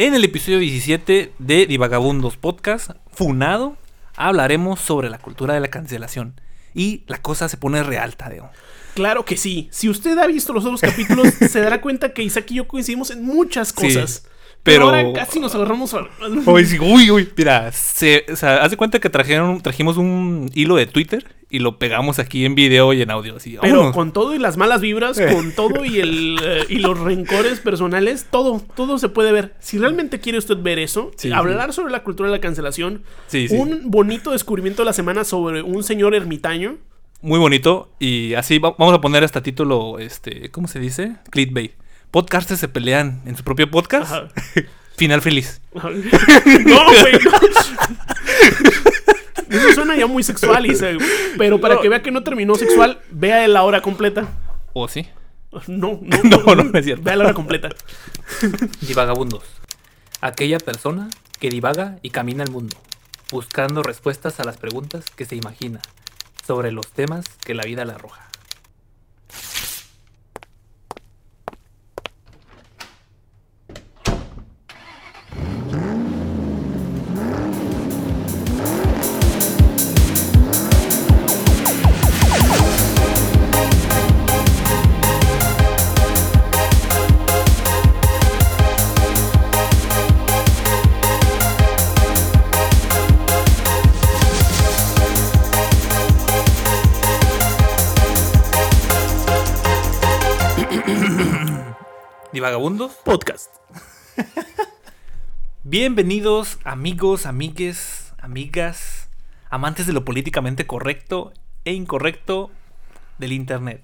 En el episodio 17 de Divagabundos Podcast, Funado, hablaremos sobre la cultura de la cancelación. Y la cosa se pone real, Tadeo. Claro que sí. Si usted ha visto los otros capítulos, se dará cuenta que Isaac y yo coincidimos en muchas cosas. Pero... ahora casi nos agarramos a... Uy, uy, Mira, se, o sea, haz de cuenta que trajeron, trajimos un hilo de Twitter y lo pegamos aquí en video y en audio. Así, Pero con todo y las malas vibras, con todo y, el, eh, y los rencores personales, todo, todo se puede ver. Si realmente quiere usted ver eso, hablar sobre la cultura de la cancelación, un bonito descubrimiento de la semana sobre un señor ermitaño. Muy bonito. Y así vamos a poner hasta título, este, ¿cómo se dice? Clickbait. Podcasters se pelean en su propio podcast. Final feliz. no, güey. Eso suena ya muy sexual, Pero para que vea que no terminó sexual, vea la hora completa. ¿O sí? No, no, no, no, es cierto. Vea la hora completa. Divagabundos. Aquella persona que divaga y camina el mundo, buscando respuestas a las preguntas que se imagina sobre los temas que la vida le arroja. Vagabundos Podcast. Bienvenidos amigos, amigues, amigas, amantes de lo políticamente correcto e incorrecto del Internet.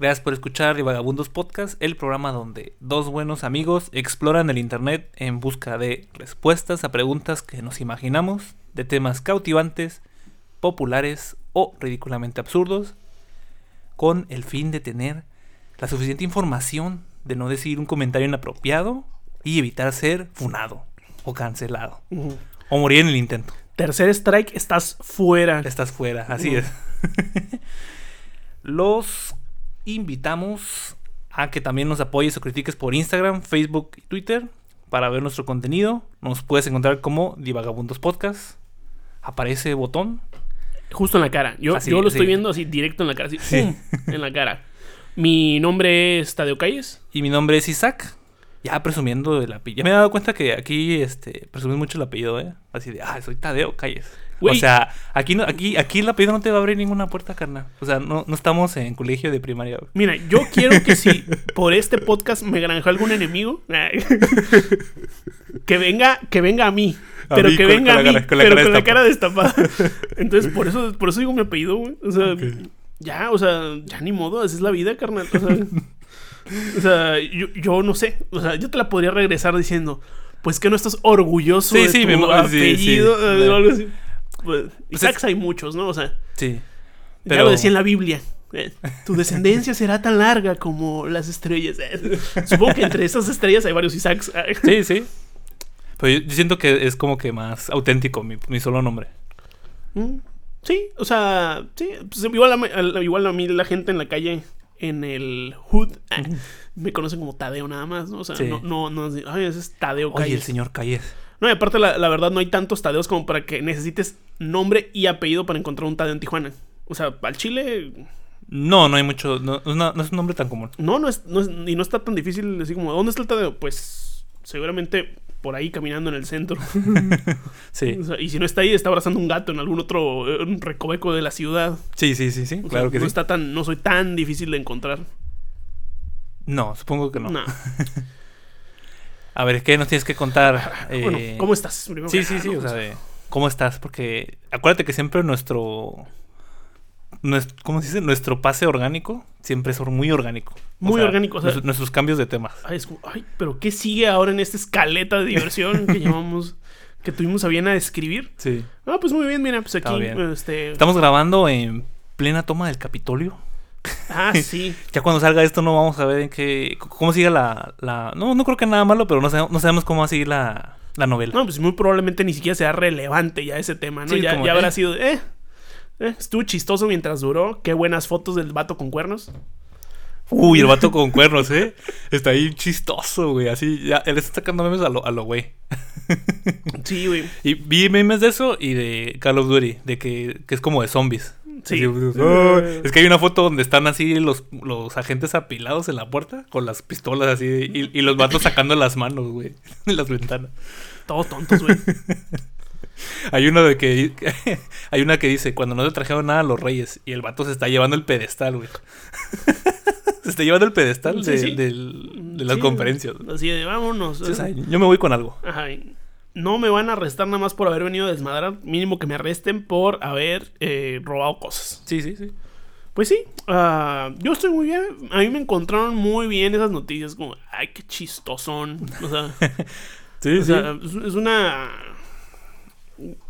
Gracias por escuchar Vagabundos Podcast, el programa donde dos buenos amigos exploran el Internet en busca de respuestas a preguntas que nos imaginamos, de temas cautivantes, populares o ridículamente absurdos, con el fin de tener la suficiente información de no decir un comentario inapropiado y evitar ser funado o cancelado. O morir en el intento. Tercer strike, estás fuera. Estás fuera, así es. Los invitamos a que también nos apoyes o critiques por Instagram, Facebook y Twitter para ver nuestro contenido. Nos puedes encontrar como Divagabundos Podcast. Aparece botón. Justo en la cara. Yo, yo lo estoy viendo así directo en la cara. Así, en la cara. Mi nombre es Tadeo Calles. Y mi nombre es Isaac. Ya presumiendo el apellido. Ya me he dado cuenta que aquí este, presumí mucho el apellido, ¿eh? Así de, ah, soy Tadeo Calles. O sea, aquí, no, aquí, aquí el apellido no te va a abrir ninguna puerta, carnal. O sea, no, no estamos en colegio de primaria. Mira, yo quiero que si por este podcast me granjó algún enemigo, que venga, que venga a mí. pero que venga a mí, pero con la cara destapada. Entonces, por eso, por eso digo mi apellido, güey. O sea, ya, o sea, ya ni modo, así es la vida, carnal. O sea, yo, no sé. O sea, yo te la podría regresar diciendo, pues que no estás orgulloso de tu mi apellido o algo así. Pues, pues hay muchos, ¿no? O sea, sí. Pero... Ya lo decía en la Biblia. Eh, tu descendencia será tan larga como las estrellas. Eh, supongo que entre esas estrellas hay varios Isaacs. sí, sí. Pero yo, siento que es como que más auténtico mi, mi solo nombre. Mm. Sí, o sea, sí, pues igual, a, igual a mí la gente en la calle, en el hood, ah, me conocen como Tadeo nada más, ¿no? O sea, no, no, no, ay, ese es Tadeo Calles. Oye, el señor Calles. No, y aparte la, verdad no hay tantos Tadeos como para que necesites nombre y apellido para encontrar un Tadeo en Tijuana. O sea, al Chile... No, no hay mucho, no, no, es un nombre tan común. No, no es, no es, y no está tan difícil decir como, ¿dónde está el Tadeo? Pues seguramente por ahí caminando en el centro. sí. y si no está ahí, está abrazando un gato en algún otro recoveco de la ciudad. Sí, sí, sí, sí. claro que no sí. Está tan, no soy tan difícil de encontrar. No, supongo que no. no. A ver, ¿qué nos tienes que contar? Eh, ¿cómo estás? sí, sí, sí, o sea, ¿cómo estás? Porque acuérdate que siempre nuestro ¿cómo se dice? Nuestro pase orgánico siempre es muy orgánico. Muy orgánico. O sea, nuestros, cambios de temas. Ay, pero ¿qué sigue ahora en esta escaleta de diversión que llamamos, que tuvimos a bien a escribir? Sí. Ah, pues muy bien, mira, pues aquí. Este... Estamos grabando en plena toma del Capitolio. Ah, sí. ya cuando salga esto no vamos a ver en qué, cómo sigue la, la... No, no creo que nada malo, pero no, sabemos, no sabemos cómo va a seguir la, la novela. No, pues muy probablemente ni siquiera sea relevante ya ese tema, ¿no? ya, ya habrá eh. sido... Eh, eh, estuvo chistoso mientras duró. Qué buenas fotos del vato con cuernos. Uy, el vato con cuernos, ¿eh? Está ahí chistoso, güey. Así, ya, él está sacando memes a lo, a lo güey. Sí, güey. Y vi memes de eso y de Call of Duty, de que, que es como de zombies. Sí. es que hay una foto donde están así los, los agentes apilados en la puerta con las pistolas así y, y los vatos sacando las manos, güey, en las ventanas. Todos tontos, güey. Hay una de que hay una que dice cuando no te trajeron nada a los reyes y el vato se está llevando el pedestal, güey. se está llevando el pedestal de, de, las conferencias. Así de vámonos. yo me voy con algo. Ajá. No me van a arrestar nada más por haber venido a desmadrar. Mínimo que me arresten por haber eh, robado cosas. Sí, sí, sí. Pues sí, ah, yo estoy muy bien. A mí me encontraron muy bien esas noticias. Como, ay, qué chistosón. O sea, sí, sí. es una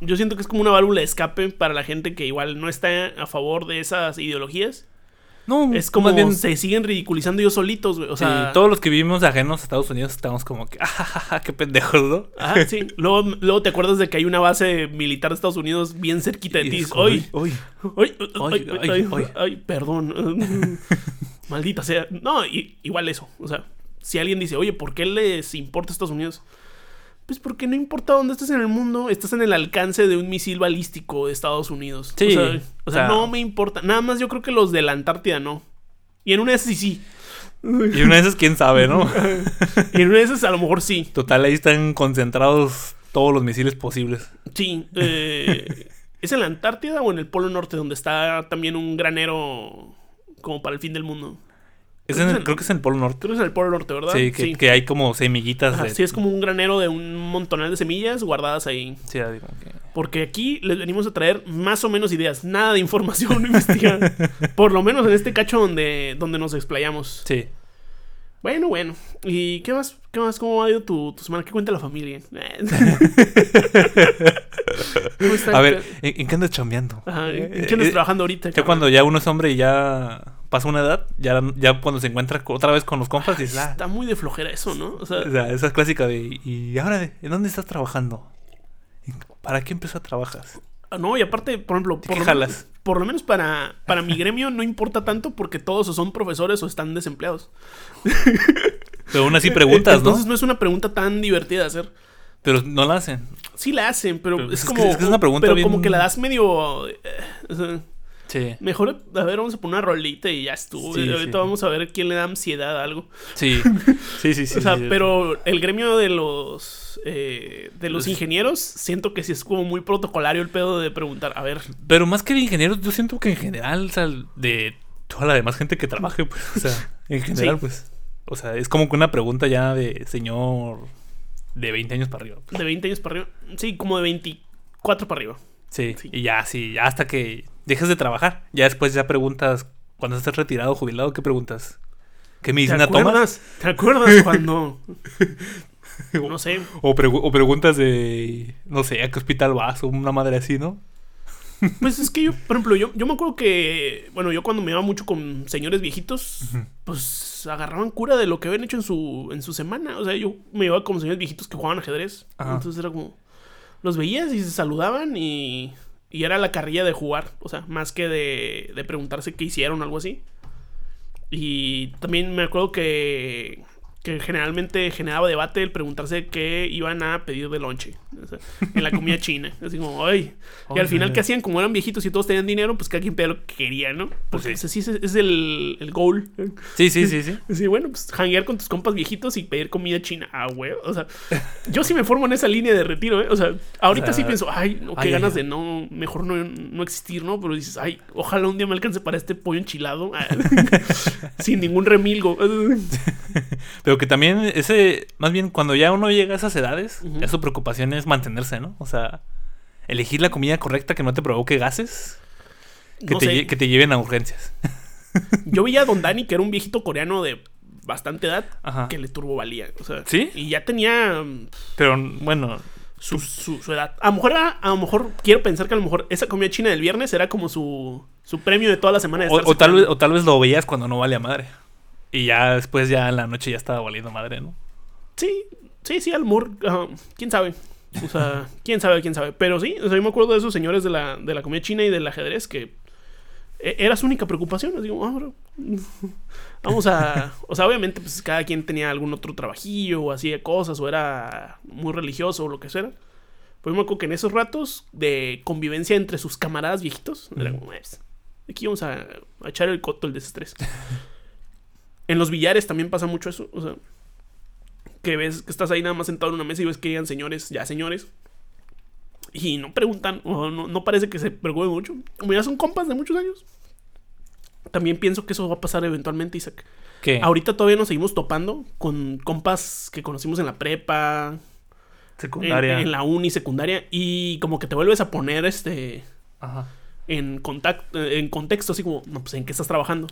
yo siento que es como una válvula de escape para la gente que igual no está a favor de esas ideologías. No, es como bien... se siguen ridiculizando ellos solitos, güey. O sea, todos los que vivimos ajenos a Estados Unidos estamos como que, ah, qué pendejos, ¿no? Ah, sí. luego, luego te acuerdas de que hay una base militar de Estados Unidos bien cerquita de ti. Hoy, hoy, hoy, hoy, ay, perdón. Maldita sea. No, igual eso. O sea, si alguien dice, oye, ¿por qué les importa Estados Unidos? Pues porque no importa dónde estés en el mundo, estás en el alcance de un misil balístico de Estados Unidos. Sí. O sea, no me importa. Nada más yo creo que los de la Antártida no. Y en una de esas sí sí. Y en una de esas quién sabe, ¿no? y en una de esas a lo mejor sí. Total, ahí están concentrados todos los misiles posibles. Sí. Eh, ¿Es en la Antártida o en el Polo Norte donde está también un granero como para el fin del mundo? Creo, que es en el Polo Norte. Creo que es en el Polo Norte, ¿verdad? Sí, que, hay como semillitas. Sí, es como un granero de un montonal de semillas guardadas ahí. Sí, digo Porque aquí les venimos a traer más o menos ideas, nada de información investigada. Por lo menos en este cacho donde, donde nos explayamos. Sí. Bueno, bueno. ¿Y qué más? ¿Qué más? ¿Cómo ha ido tu, tu semana? ¿Qué cuenta la familia? a ver, ¿en, qué andas chambeando? ¿En qué andas eh, trabajando ahorita? Ya cuando ya uno es hombre y ya pasa una edad, ya, ya cuando se encuentra otra vez con los compas, dices, ah, Está muy de flojera eso, ¿no? O sea, esa clásica de, ¿y ahora en dónde estás trabajando? ¿Para qué empezó a trabajar? Ah, no, y aparte, por ejemplo, por, lo, por lo menos para, para mi gremio no importa tanto porque todos o son profesores o están desempleados. Pero aún así preguntas, ¿no? Entonces no es una pregunta tan divertida de hacer. Pero no la hacen. Sí la hacen, pero, es, como. Es, una pregunta pero como que la das medio. Eh, Sí. Mejor, a ver, vamos a poner una rolita y ya estuvo. Ahorita vamos a ver quién le da ansiedad a algo. Sí, sí, sí, sí. o sea, pero el gremio de los eh, de los ingenieros, siento que sí es como muy protocolario el pedo de preguntar, a ver. Pero más que de ingenieros, yo siento que en general, o sea, de toda la demás gente que trabaje, pues, o sea, en general, pues. O sea, es como que una pregunta ya de señor de 20 años para arriba. Pues. De 20 años para arriba. Sí, como de 24 para arriba. Sí, sí. y ya, sí, ya hasta que dejas de trabajar. Ya después ya preguntas, cuando estás retirado, jubilado, ¿qué preguntas? ¿Qué medicina ¿Te tomas? ¿Te acuerdas cuando... no sé. O, preguntas de, no sé, ¿a qué hospital vas? O una madre así, ¿no? Pues es que yo, por ejemplo, yo, yo me acuerdo que, bueno, yo cuando me iba mucho con señores viejitos, pues agarraban cura de lo que habían hecho en su, en su semana. O sea, yo me iba con señores viejitos que jugaban ajedrez. Entonces era como, los veías y se saludaban y y era la carrilla de jugar, o sea, más que de, de preguntarse qué hicieron o algo así. Y también me acuerdo que que generalmente generaba debate el preguntarse qué iban a pedir de lonche en la comida china. Así como, ay. Y al final, ¿qué hacían? Como eran viejitos y todos tenían dinero, pues cada quien pedía lo que quería, ¿no? Pues Porque sí. es, el, el, goal. Sí, sí, sí, sí. Sí, bueno, pues hanguear con tus compas viejitos y pedir comida china. Ah, güey. O sea, yo sí me formo en esa línea de retiro, ¿eh? O sea, ahorita sí pienso, ay, no, qué ganas de no, mejor no, no existir, ¿no? Pero dices, ay, ojalá un día me alcance para este pollo enchilado. Sin ningún remilgo. Pero que también ese, más bien cuando ya uno llega a esas edades, ya su preocupación es mantenerse, ¿no? O sea, elegir la comida correcta que no te provoque gases, que, te, que te, lleven a urgencias. Yo vi a Don Dani, que era un viejito coreano de bastante edad, que le turbovalía. O sea, ¿Sí? Y ya tenía... Pero, bueno... Su, su, edad. A lo mejor a lo mejor quiero pensar que a lo mejor esa comida china del viernes era como su, su premio de toda la semana. De o, tal vez, o tal vez lo veías cuando no vale a madre. Y ya después, ya en la noche ya estaba valiendo madre, ¿no? Sí, sí, sí, al quién sabe. O sea, quién sabe, quién sabe. Pero sí, o sea, yo me acuerdo de esos señores de la, de la comida china y del ajedrez que e, era su única preocupación. Así como, ah, Vamos a. O sea, obviamente, pues cada quien tenía algún otro trabajillo o hacía cosas o era muy religioso o lo que sea. Pues me acuerdo que en esos ratos de convivencia entre sus camaradas viejitos, era como, pues, aquí vamos a, echar el coto, el desestrés. En los billares también pasa mucho eso. O sea, que ves que estás ahí nada más sentado en una mesa y ves que llegan señores, ya señores. Y no preguntan, o no, no parece que se preocupen mucho. Como ya son compas de muchos años. También pienso que eso va a pasar eventualmente, Isaac. ¿Qué? Ahorita todavía nos seguimos topando con compas que conocimos en la prepa. Secundaria. En, la uni secundaria. Y como que te vuelves a poner este. Ajá. En, contacto, en contexto, así como, no, pues en qué estás trabajando.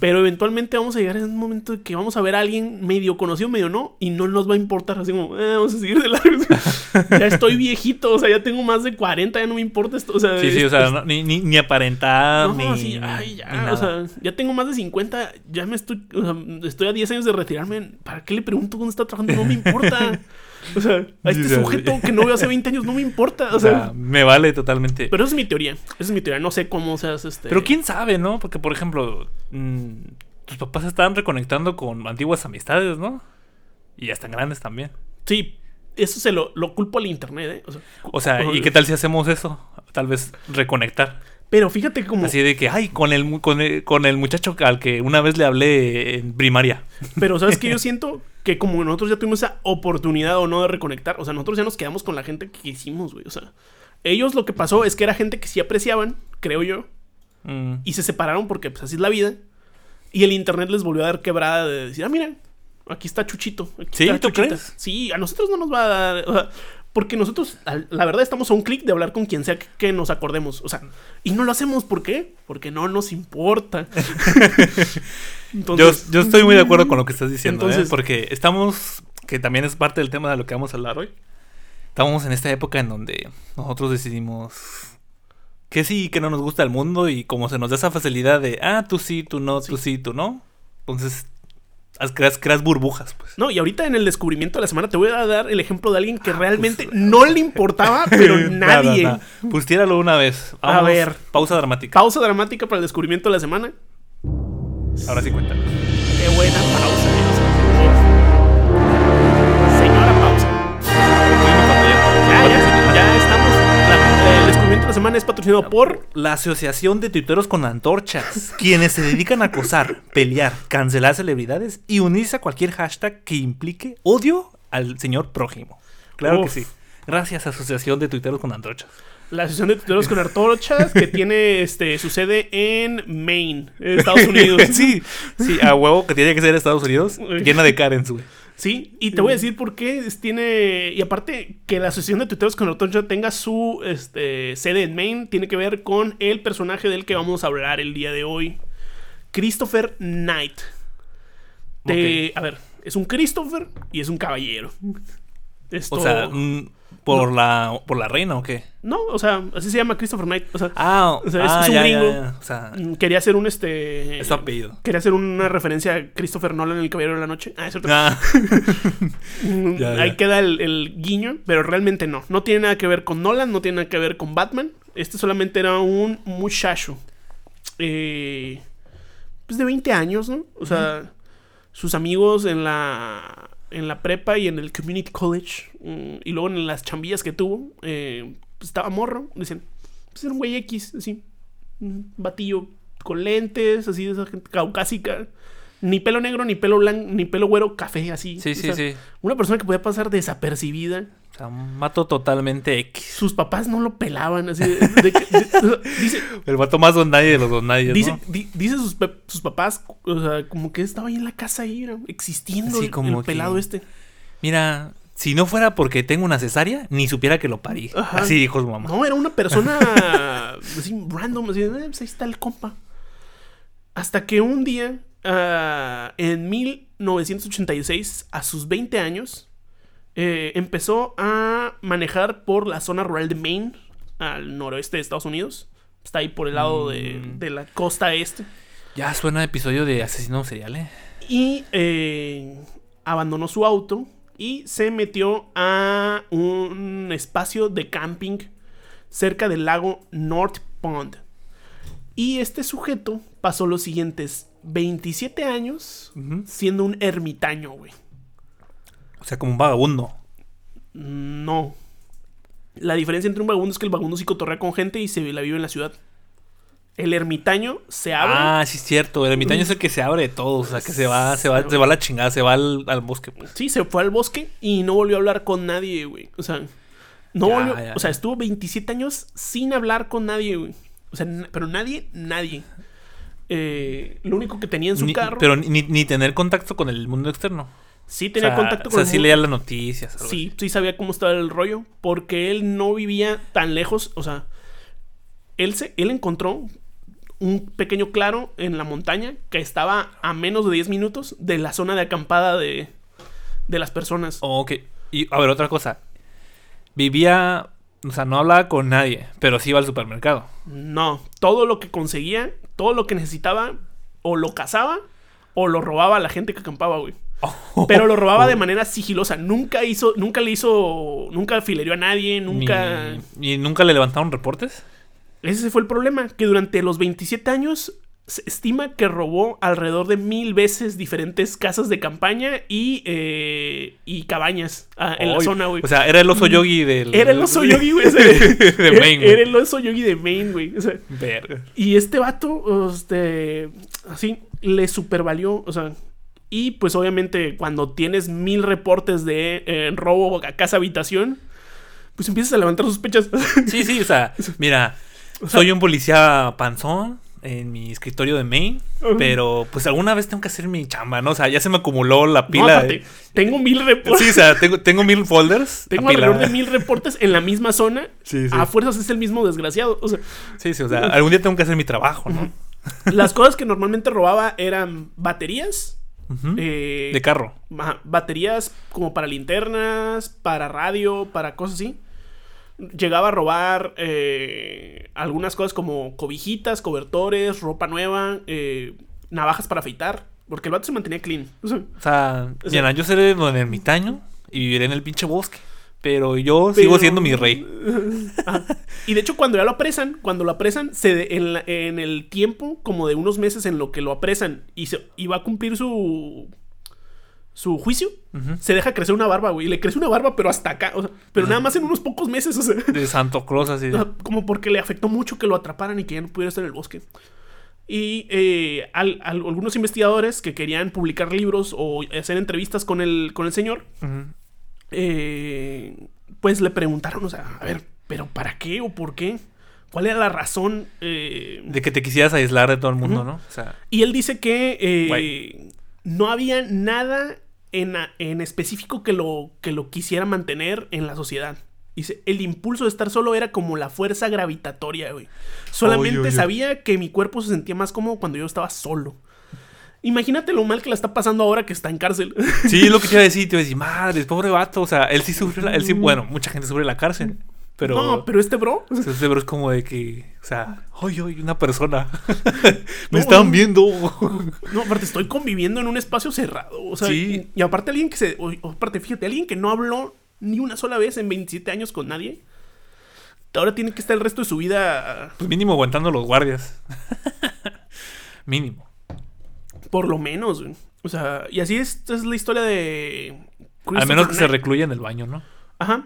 Pero eventualmente vamos a llegar en un momento de que vamos a ver a alguien medio conocido, medio no, y no nos va a importar. Así como, eh, vamos a seguir de largo. ya estoy viejito, o sea, ya tengo más de 40, ya no me importa esto. O sea, sí, sí, o sea, ni, ni, ni, aparentar, ni. ay, ya, o sea, ya tengo más de 50, ya me estoy, o sea, estoy a 10 años de retirarme. ¿Para qué le pregunto dónde está trabajando? No me importa. O sea, a este sujeto que no veo hace 20 años no me importa. O sea, me vale totalmente. Pero esa es mi teoría. Esa es mi teoría. No sé cómo seas este. Pero quién sabe, ¿no? Porque, por ejemplo, mm, tus papás estaban reconectando con antiguas amistades, ¿no? Y ya están grandes también. Sí, eso se lo, lo culpo al internet, ¿eh? O sea, ¿y qué tal si hacemos eso? Tal vez reconectar. Pero fíjate como. Así de que, ay, con el, con el, con el muchacho al que una vez le hablé en primaria. Pero, ¿sabes qué? Yo siento que como nosotros ya tuvimos esa oportunidad o no de reconectar, o sea, nosotros ya nos quedamos con la gente que hicimos, güey. O sea, ellos lo que pasó es que era gente que sí apreciaban, creo yo, mm. y se separaron porque, pues, así es la vida. Y el internet les volvió a dar quebrada de decir, ah, mira, aquí está Chuchito. ¿Sí? ¿Tú crees? Sí, a nosotros no nos va a dar. O sea, porque nosotros, la verdad, estamos a un clic de hablar con quien sea que nos acordemos. O sea, y no lo hacemos, ¿por qué? Porque no nos importa. yo, estoy muy de acuerdo con lo que estás diciendo, ¿eh? porque estamos, que también es parte del tema de lo que vamos a hablar hoy. Estamos en esta época en donde nosotros decidimos que sí, que no nos gusta el mundo y como se nos da esa facilidad de, ah, tú sí, tú no, tú sí, tú no. Entonces creas, creas, burbujas, pues. No, y ahorita en el descubrimiento de la semana te voy a dar el ejemplo de alguien que ah, realmente pues, no le importaba, pero nadie. Pues tíralo una vez. a ver. Pausa dramática. Pausa dramática para el descubrimiento de la semana. Ahora sí cuéntanos. Qué buena pausa. De la semana es patrocinado por la Asociación de Tuiteros con Antorchas, quienes se dedican a acosar, pelear, cancelar celebridades y unirse a cualquier hashtag que implique odio al señor prójimo. Claro que sí. Gracias, Asociación de Tuiteros con Antorchas la Asociación de Tuiteros con Artorchas, que tiene este, su sede en Maine, Estados Unidos. sí, sí, a huevo que tiene que ser Estados Unidos, llena de Karen, güey. Sí, y te voy a decir por qué tiene. Y aparte, que la Asociación de Tuiteros con Artorchas tenga su este, sede en Maine, tiene que ver con el personaje del que vamos a hablar el día de hoy: Christopher Knight. A ver, es un Christopher y es un caballero. O sea, ¿Por, la, ¿Por la reina o qué? No, o sea, así se llama Christopher Knight. O sea, ah, es, ah, un gringo. O sea, mm, quería hacer un este. Es apellido. Quería hacer una referencia a Christopher Nolan en El Caballero de la Noche. Ah, es cierto. Ah. Mm, ahí queda el, guiño, pero realmente no. No tiene nada que ver con Nolan, no tiene nada que ver con Batman. Este solamente era un muchacho. Eh, pues de 20 años, ¿no? O sea, sus amigos en la en la prepa y en el community college mm, y luego en las chambillas que tuvo, eh, pues estaba morro. Dicen, pues era un güey X, así, un batillo con lentes, así de esa gente caucásica. Ni pelo negro, ni pelo blanco, ni pelo güero, café, así. Sí, sí, sí. Una persona que podía pasar desapercibida. O sea, mato totalmente X. Sus papás no lo pelaban, así. dice, el vato más don nadie de los don nadie. Dice, dice sus, sus, papás, o sea, como que estaba ahí en la casa, ahí, existiendo el, como pelado este. Mira, si no fuera porque tengo una cesárea, ni supiera que lo parí. Así dijo su mamá. No, era una persona así random, así, eh, pues ahí está el compa. Hasta que un día Ah, en 1986, a sus 20 años, eh, empezó a manejar por la zona rural de Maine, al noroeste de Estados Unidos. Está ahí por el lado de, mm. la costa este. Ya suena episodio de asesino serial, ¿eh? Y eh, abandonó su auto y se metió a un espacio de camping cerca del lago North Pond. Y este sujeto pasó los siguientes 27 años siendo un ermitaño, güey. O sea, como un vagabundo. No. La diferencia entre un vagabundo es que el vagabundo sí cotorrea con gente y se la vive en la ciudad. El ermitaño se abre. Ah, sí es cierto. El ermitaño es el que se abre de todo. O sea, que se va, se va, se va a la chingada, se va al, bosque. Pues. Sí, se fue al bosque y no volvió a hablar con nadie, güey. O sea, no volvió. o sea, estuvo 27 años sin hablar con nadie, güey. O sea, pero nadie, nadie. Eh, lo único que tenía en su carro. Pero ni, tener contacto con el mundo externo. Sí tenía contacto con O sea, sí leía las noticias. Sí, sí sabía cómo estaba el rollo. Porque él no vivía tan lejos. O sea, él, se, él encontró un pequeño claro en la montaña que estaba a menos de 10 minutos de la zona de acampada de, de las personas. ok. Y a ver, otra cosa. Vivía, o sea, no hablaba con nadie, pero sí iba al supermercado. No, todo lo que conseguía, todo lo que necesitaba, o lo cazaba o lo robaba a la gente que acampaba, güey. Pero lo robaba de manera sigilosa. Nunca hizo, nunca le hizo, nunca filerió a nadie, nunca. ¿Y nunca le levantaron reportes? Ese fue el problema, que durante los 27 años se estima que robó alrededor de mil veces diferentes casas de campaña y, eh, y cabañas ah, en la zona, güey. O sea, era el oso yogi del... Era el oso yogi, güey. de Maine, Era el oso yogi de Maine, güey. O sea, Y este vato, este, así, le supervalió, o sea... Y pues obviamente cuando tienes mil reportes de eh, robo a casa habitación, pues empiezas a levantar sospechas. Sí, sí, o sea, mira, soy un policía panzón en mi escritorio de Maine, pero pues alguna vez tengo que hacer mi chamba, ¿no? O sea, ya se me acumuló la pila. Tengo mil reportes. Sí, o sea, tengo, tengo mil folders. Tengo alrededor de mil reportes en la misma zona. Sí, sí. A fuerzas es el mismo desgraciado. O sea, sí, sí, o sea, algún día tengo que hacer mi trabajo, ¿no? Las cosas que normalmente robaba eran baterías. Eh, de carro. Baterías como para linternas, para radio, para cosas así llegaba a robar eh, algunas cosas como cobijitas, cobertores, ropa nueva, eh, navajas para afeitar. Porque el vato se mantenía clean. O sea, yo seré un ermitaño y viviré en el pinche bosque. Pero yo sigo siendo mi rey. Y de hecho, cuando ya lo apresan, cuando lo apresan, se en, en, el tiempo, como de unos meses en lo que lo apresan y, se, y va a cumplir su su juicio, se deja crecer una barba, güey. Le crece una barba, pero hasta acá. pero nada más en unos pocos meses, o sea. De Santo Claus, así. Como porque le afectó mucho que lo atraparan y que ya no pudiera estar en el bosque. Y eh, algunos investigadores que querían publicar libros o hacer entrevistas con el, con el señor, eh, pues le preguntaron, o sea, a ver, ¿pero para qué o por qué? ¿Cuál era la razón? Eh? de que te quisieras aislar de todo el mundo, ¿no? y él dice que no había nada en, en, específico que lo, que lo quisiera mantener en la sociedad. Dice, el impulso de estar solo era como la fuerza gravitatoria, güey. Solamente sabía que mi cuerpo se sentía más cómodo cuando yo estaba solo. Imagínate lo mal que la está pasando ahora que está en cárcel. Sí, lo que te iba a decir, te iba a decir, madre, pobre vato. O sea, él sí sufre, la, él sí, bueno, mucha gente sufre la cárcel. Pero, no, pero este bro. Este bro es como de que, o sea, ¡ay, ay, una persona! Me están viendo. no, aparte, estoy conviviendo en un espacio cerrado. O sea, y, aparte, alguien que se. aparte, fíjate, alguien que no habló ni una sola vez en 27 años con nadie. Ahora tiene que estar el resto de su vida. Pues mínimo aguantando los guardias. mínimo. Por lo menos, O sea, y así es, es la historia de. Al menos que se recluya en el baño, ¿no? Ajá.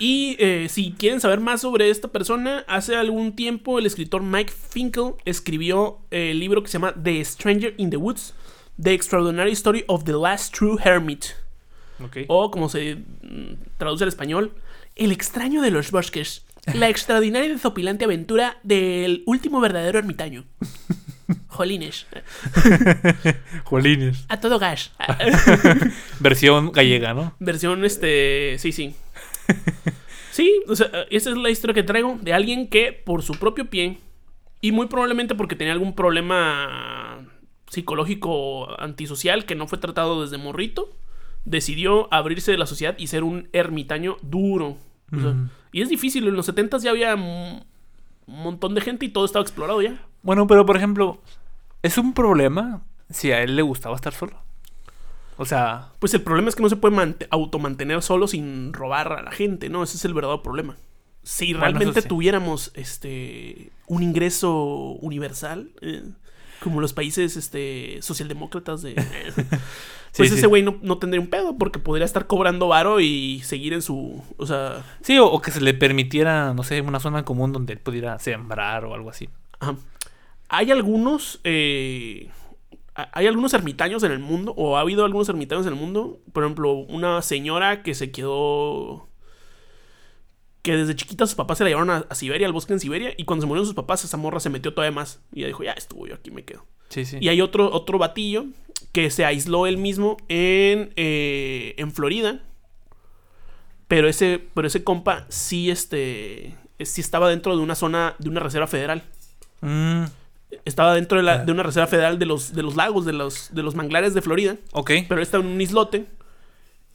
Y eh, si quieren saber más sobre esta persona, hace algún tiempo el escritor Mike Finkel escribió el libro que se llama The Stranger in the Woods, The Extraordinary Story of the Last True Hermit. O como se mm, traduce al español, El extraño de los bosques. La extraordinaria y desopilante aventura del último verdadero ermitaño. Jolines. Jolines. A todo gas. Versión gallega, ¿no? Versión, este. Sí, sí. Sí, o sea, esa es la historia que traigo de alguien que por su propio pie y muy probablemente porque tenía algún problema psicológico antisocial que no fue tratado desde morrito, decidió abrirse de la sociedad y ser un ermitaño duro. Y es difícil, en los 70 ya había un montón de gente y todo estaba explorado ya. Bueno, pero por ejemplo, ¿es un problema si a él le gustaba estar solo? O sea. Pues el problema es que no se puede automantener solo sin robar a la gente, ¿no? Ese es el verdadero problema. Si realmente tuviéramos este un ingreso universal. Eh, Como los países este, socialdemócratas de... pues ese güey no, no, tendría un pedo porque podría estar cobrando varo y seguir en su... O sea... Sí, o, que se le permitiera, no sé, una zona común donde él pudiera sembrar o algo así. Ajá. Hay algunos... Eh, hay algunos ermitaños en el mundo, o ha habido algunos ermitaños en el mundo. Por ejemplo, una señora que se quedó que desde chiquita sus papás se la llevaron a, Siberia, al bosque en Siberia, y cuando se murieron sus papás, esa morra se metió todavía más. Y ella dijo, ya estuvo, yo aquí me quedo. Sí, sí. Y hay otro, otro batillo que se aisló él mismo en, eh, en Florida. Pero ese, pero ese compa sí, este, sí estaba dentro de una zona, de una reserva federal. Mm. Estaba dentro de, la, ah. de, una reserva federal de los, de los lagos, de los, de los manglares de Florida. Ok. Pero está en un islote.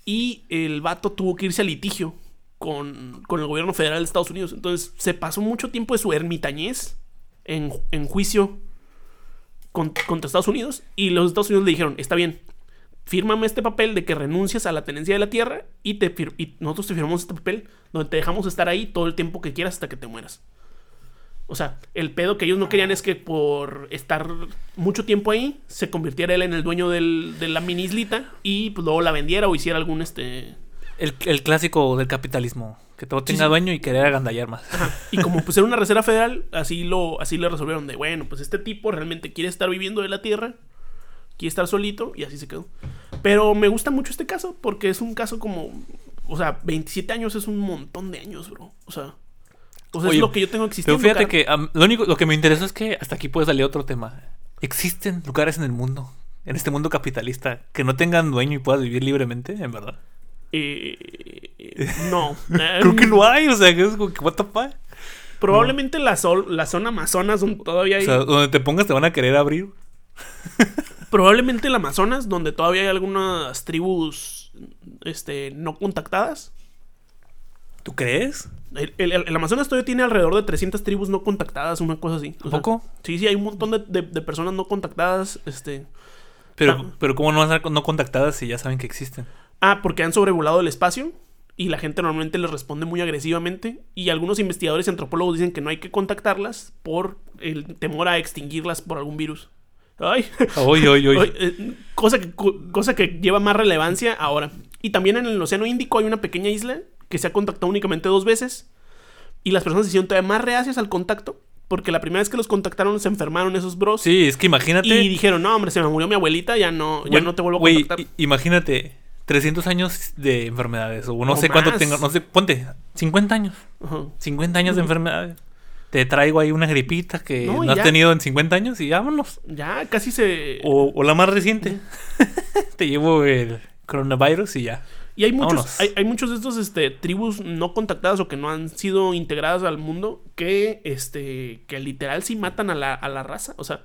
Y el vato tuvo que irse a litigio con, el gobierno federal de Estados Unidos. Entonces se pasó mucho tiempo de su ermitañez en, juicio contra Estados Unidos y los Estados Unidos le dijeron, está bien, fírmame este papel de que renuncias a la tenencia de la tierra y, te y nosotros te firmamos este papel donde te dejamos estar ahí todo el tiempo que quieras hasta que te mueras. O sea, el pedo que ellos no querían es que por estar mucho tiempo ahí se convirtiera él en el dueño de la mini islita y pues, luego la vendiera o hiciera algún este el, clásico del capitalismo, que todo tenga dueño y querer agandallar más. Y como pues era una reserva federal, así lo así le resolvieron de, bueno, pues este tipo realmente quiere estar viviendo de la tierra, quiere estar solito y así se quedó. Pero me gusta mucho este caso porque es un caso como, o sea, 27 años es un montón de años, bro. O sea, o sea es lo que yo tengo existiendo. Pero fíjate que lo único lo que me interesa es que hasta aquí puede salir otro tema. Existen lugares en el mundo, en este mundo capitalista, que no tengan dueño y puedas vivir libremente, en verdad. Eh, no. Creo que no hay, o sea, que es como que, what the fuck. Probablemente la, la zona Amazonas donde todavía hay. O sea, donde te pongas te van a querer abrir. Probablemente el Amazonas, donde todavía hay algunas tribus este, no contactadas. ¿Tú crees? El, Amazonas todavía tiene alrededor de 300 tribus no contactadas, una cosa así. ¿Un poco? sí, sí, hay un montón de, personas no contactadas. Este, pero, pero ¿cómo no van a ser no contactadas si ya saben que existen? Ah, porque han sobrevolado el espacio y la gente normalmente les responde muy agresivamente y algunos investigadores y antropólogos dicen que no hay que contactarlas por el temor a extinguirlas por algún virus. Ay, eh, cosa, que, cosa que lleva más relevancia ahora. Y también en el Océano Índico hay una pequeña isla que se ha contactado únicamente dos veces y las personas se hicieron todavía más reacias al contacto porque la primera vez que los contactaron se enfermaron esos bros. Sí, es que imagínate. Y dijeron, no, hombre, se me murió mi abuelita, ya no, ya no te vuelvo a contactar. imagínate, 300 años de enfermedades. O no sé cuánto tengo. No sé, ponte, 50 años. 50 años de enfermedades. Te traigo ahí una gripita que no, has tenido en 50 años y vámonos. Ya, casi se. O, la más reciente. Te llevo el coronavirus y ya. Y hay muchos, hay, muchos de estos este, tribus no contactadas o que no han sido integradas al mundo que, este, que literal sí matan a la, a la raza. O sea,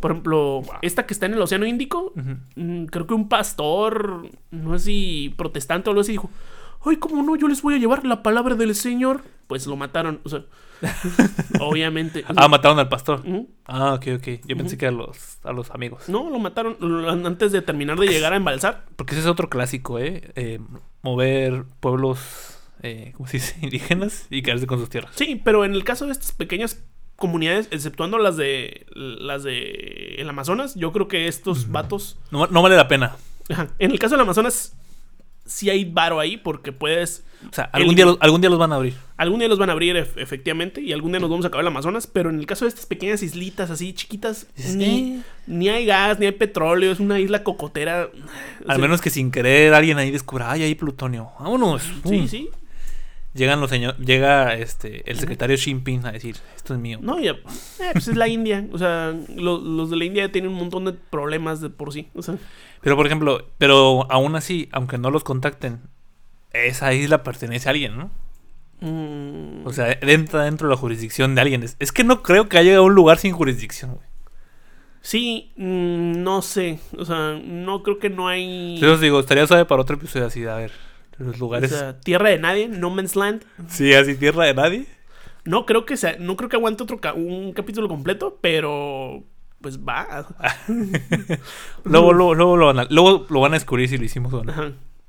por ejemplo, esta que está en el Océano Índico, mm, creo que un pastor, no sé si protestante o algo así, dijo, ay, ¿cómo no? Yo les voy a llevar la palabra del Señor. Pues lo mataron, o sea, obviamente. ah, mataron al pastor. Ah, ok, ok. Yo pensé que a los, a los amigos. No, lo mataron antes de terminar de llegar a embalsar. Porque ese es otro clásico, ¿eh? eh mover pueblos, eh, ¿cómo se dice? Indígenas y quedarse con sus tierras. Sí, pero en el caso de estas pequeñas comunidades, exceptuando las de las de el Amazonas, yo creo que estos vatos no, vale la pena. En el caso del Amazonas sí hay varo ahí porque puedes o sea, algún día, los, algún día los van a abrir. Algún día los van a abrir, efectivamente, y algún día nos vamos a acabar el Amazonas, pero en el caso de estas pequeñas islitas así chiquitas, ni, ni, hay gas, ni hay petróleo, es una isla cocotera. Al menos que sin querer alguien ahí descubra, ay, hay plutonio. Vámonos. Sí, sí. Llegan los señores, llega este el secretario Xi Jinping a decir, esto es mío. No, ya, eh, pues es la India, o sea, los de la India tienen un montón de problemas de por sí, o sea. Pero por ejemplo, pero aún así, aunque no los contacten, esa isla pertenece a alguien, ¿no? Mm. O sea, entra dentro de la jurisdicción de alguien. Es, que no creo que haya un lugar sin jurisdicción, güey. Sí, mm, no sé. O sea, no creo que no hay. Yo os digo, estaría suave para otro episodio así, a ver los lugares. O sea, tierra de nadie, No Man's Land. Sí, así tierra de nadie. No creo que sea, no creo que aguante otro un capítulo completo, pero pues va. luego, luego, luego, lo van a, luego lo van a descubrir si lo hicimos o no.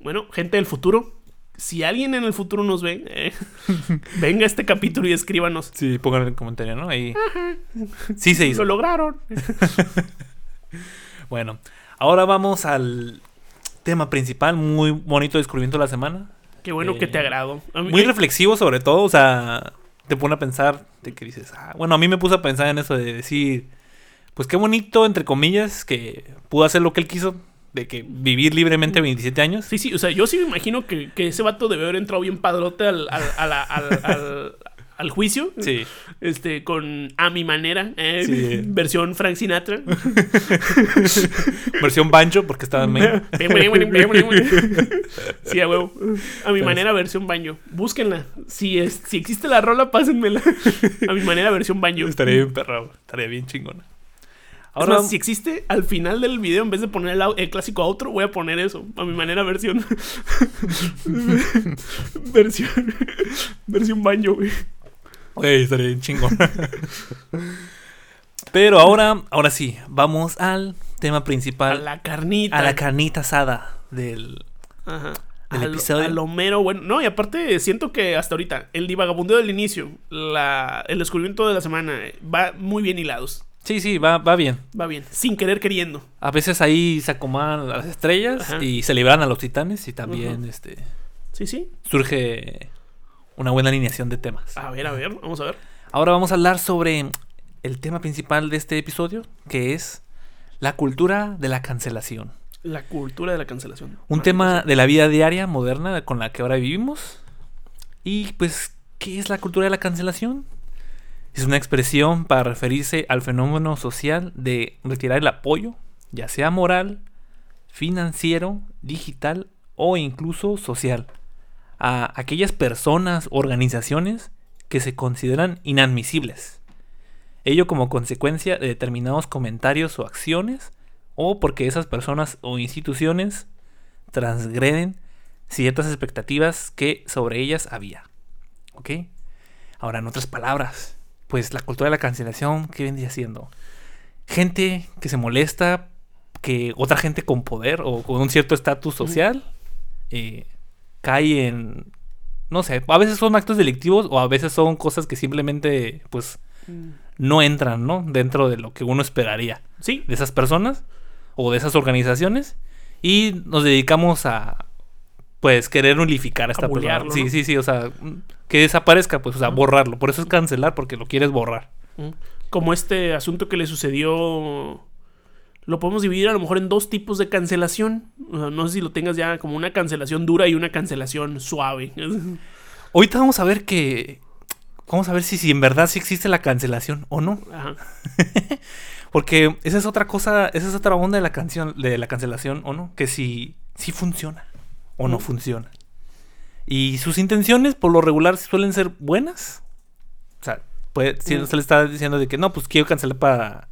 Bueno, gente del futuro, si alguien en el futuro nos ve, eh, venga a este capítulo y escríbanos. Sí, pongan en el comentario, ¿no? Ahí. Sí se hizo. Lo lograron. bueno, ahora vamos al tema principal, muy bonito descubrimiento de la semana. Qué bueno que te eh, agrado. muy reflexivo sobre todo, o sea, te pone a pensar de que dices, ah, bueno, a mí me puso a pensar en eso de decir, pues qué bonito, entre comillas, que pudo hacer lo que él quiso, de que vivir libremente 27 años. Sí, sí, o sea, yo sí me imagino que, ese vato debe haber entrado bien padrote al, al, juicio. Sí. Este, con A mi manera, eh, versión Frank Sinatra. versión banjo, porque estaba en Sí, a huevo. A mi manera, versión banjo. Búsquenla. Si, es, si existe la rola, pásenmela. A mi manera, versión banjo. Estaría bien perrado. Estaría bien chingona. Ahora, si existe, al final del video, en vez de poner el, clásico outro, voy a poner eso. A mi manera, versión. versión. versión baño, güey. Güey, estaría bien chingón. Pero ahora, ahora sí, vamos al tema principal. A la carnita. A la carnita asada del, Ajá. del episodio. A lo mero, bueno. No, y aparte siento que hasta ahorita, el divagabundeo del inicio, la, el descubrimiento de la semana, va muy bien hilados. Sí, sí, va, va bien. Va bien, sin querer queriendo. A veces ahí se acomodan las estrellas y se liberan a los titanes y también este Sí, sí. Surge una buena alineación de temas. A ver, a ver, vamos a ver. Ahora vamos a hablar sobre el tema principal de este episodio, que es la cultura de la cancelación. La cultura de la cancelación. Un tema de la vida diaria moderna con la que ahora vivimos. Y pues, ¿qué es la cultura de la cancelación? Es una expresión para referirse al fenómeno social de retirar el apoyo, ya sea moral, financiero, digital o incluso social, a aquellas personas, organizaciones que se consideran inadmisibles. Ello como consecuencia de determinados comentarios o acciones o porque esas personas o instituciones transgreden ciertas expectativas que sobre ellas había. ¿Ok? Ahora, en otras palabras, pues la cultura de la cancelación, ¿qué vendría siendo? Gente que se molesta que otra gente con poder o con un cierto estatus social eh, cae en, no sé, a veces son actos delictivos o a veces son cosas que simplemente, pues, mm. no entran, ¿no? Dentro de lo que uno esperaría. Sí. De esas personas o de esas organizaciones. Y nos dedicamos a, pues, querer unificar a esta persona. Sí, sí, sí, o sea, que desaparezca, pues, o sea, borrarlo. Por eso es cancelar, porque lo quieres borrar. Como este asunto que le sucedió. Lo podemos dividir a lo mejor en dos tipos de cancelación. no sé si lo tengas ya como una cancelación dura y una cancelación suave. Ahorita vamos a ver que. Vamos a ver si, si en verdad sí existe la cancelación o no. Porque esa es otra cosa, esa es otra onda de la canción, de la cancelación, ¿o no? Que si, si funciona o no funciona. Y sus intenciones, por lo regular, suelen ser buenas. O sea, puede, si se le está diciendo de que no, pues quiero cancelar para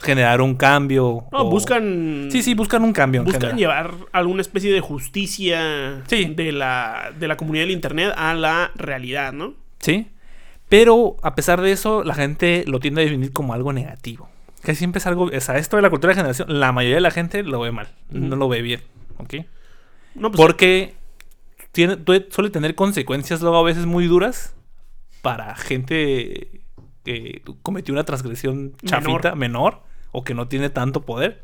generar un cambio. No, buscan. Sí, sí, buscan un cambio. Buscan llevar alguna especie de justicia de, la, de la comunidad del Internet a la realidad, ¿no? Sí. Pero a pesar de eso, la gente lo tiende a definir como algo negativo. Que siempre es algo. O sea, esto de la cultura de generación, la mayoría de la gente lo ve mal. No lo ve bien. ¿Ok? No, pues, Porque tiene, suele tener consecuencias luego a veces muy duras para gente que cometió una transgresión chafita, menor, o que no tiene tanto poder.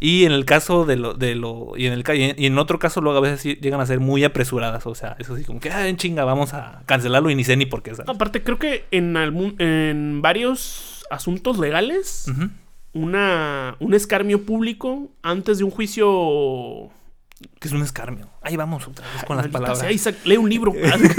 Y en el caso de lo, de lo, y en el y en otro caso luego a veces llegan a ser muy apresuradas, o sea, eso sí como que ah, en chinga, vamos a cancelarlo y ni sé ni por qué. Aparte creo que en algún, en varios asuntos legales, una un escarmio público antes de un juicio que es un escarmio. Ahí vamos otra vez con las palabras. lee un libro.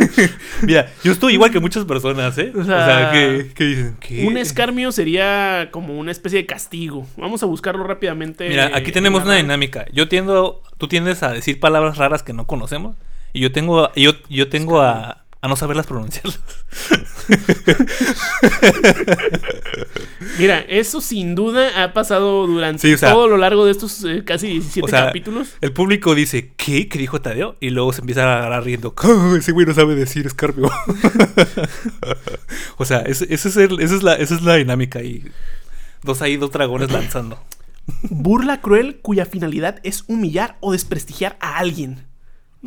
Mira, yo estoy igual que muchas personas, ¿eh? O sea, que, dicen que... Un escarmio sería como una especie de castigo. Vamos a buscarlo rápidamente. Mira, aquí tenemos una dinámica. Yo tiendo, tú tiendes a decir palabras raras que no conocemos. Y yo tengo, yo, yo tengo a, a no saberlas pronunciarlas. Mira, eso sin duda ha pasado durante todo lo largo de estos eh, casi 17 capítulos. El público dice, ¿qué? ¿Qué dijo Tadeo? Y luego se empieza a agarrar riendo. ese güey no sabe decir escarpio. o sea, esa, es la, esa es la dinámica. Y dos ahí, dos dragones lanzando. Burla cruel cuya finalidad es humillar o desprestigiar a alguien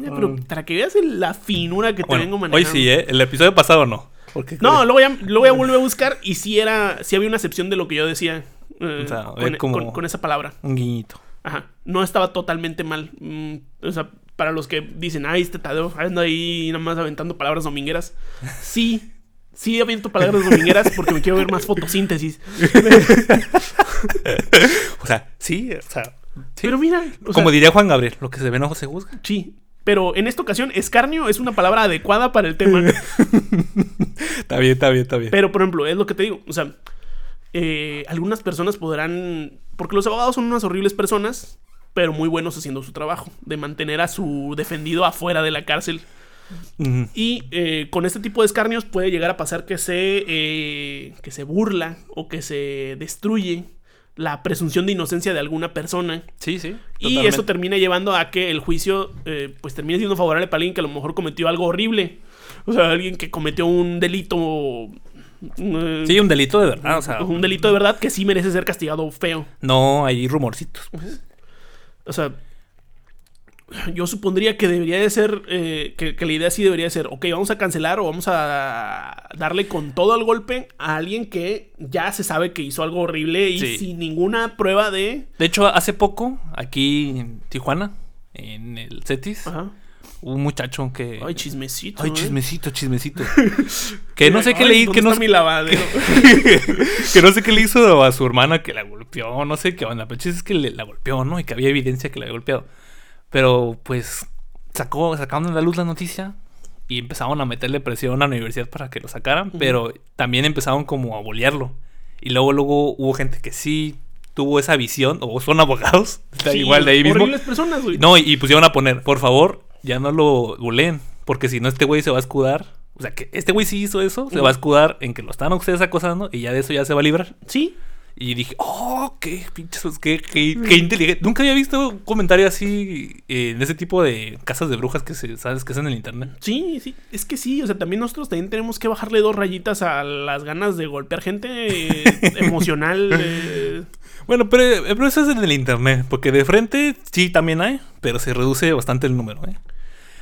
pero mm. para que veas la finura que te vengo manejando. Hoy sí, ¿eh? El episodio pasado no. no, lo voy, a, lo voy a volver a buscar y si era, si había una excepción de lo que yo decía eh, con, esa palabra. Un guiñito. Ajá. No estaba totalmente mal. Mm, o sea, para los que dicen, ay, este Tadeo anda ahí nada más aventando palabras domingueras. Sí, sí aviento palabras domingueras porque me quiero ver más fotosíntesis. o sea, sí, o sea. Pero mira. Como diría Juan Gabriel, lo que se ve no se juzga. Sí. Pero en esta ocasión, escarnio es una palabra adecuada para el tema. está bien, está bien, está bien. Pero, por ejemplo, es lo que te digo. O sea, eh, algunas personas podrán. Porque los abogados son unas horribles personas, pero muy buenos haciendo su trabajo, de mantener a su defendido afuera de la cárcel. Y eh, con este tipo de escarnios puede llegar a pasar que se, eh, que se burla o que se destruye la presunción de inocencia de alguna persona. Sí, sí. Y eso termina llevando a que el juicio eh, pues termine siendo favorable para alguien que a lo mejor cometió algo horrible. O sea, alguien que cometió un delito... sí, un delito de verdad. O sea, un delito de verdad que sí merece ser castigado feo. No, hay rumorcitos. O sea, yo supondría que debería de ser, eh, que, la idea sí debería de ser, ok, vamos a cancelar o vamos a darle con todo el golpe a alguien que ya se sabe que hizo algo horrible y sin ninguna prueba de... De hecho, hace poco, aquí en Tijuana, en el CETIS, un muchacho que... Ay, chismecito. Ay, ¿eh? chismecito, chismecito. que no sé qué le hizo... Que no... lavadero? que no sé qué le hizo a su hermana que la golpeó, no sé qué onda, pero es que la golpeó, ¿no? Y que había evidencia que la había golpeado. Pero pues sacó, sacaron a la luz la noticia y empezaron a meterle presión a la universidad para que lo sacaran, pero también empezaron como a bolearlo. Y luego, luego hubo gente que sí tuvo esa visión, o son abogados, igual de ahí mismo. personas, güey. No, y, pusieron a poner, por favor, ya no lo boleen, porque si no este güey se va a escudar. O sea, que este güey sí hizo eso, se va a escudar en que lo están ustedes acosando y ya de eso ya se va a librar. Sí, y dije, oh, qué pinches, qué, qué, qué inteligente. Nunca había visto un comentario así eh, en ese tipo de casas de brujas que se, sabes que es en el internet. Sí, sí, es que sí, o sea, también nosotros también tenemos que bajarle dos rayitas a las ganas de golpear gente eh, emocional. Eh. Bueno, pero, pero, eso es en el internet, porque de frente sí también hay, pero se reduce bastante el número, ¿eh?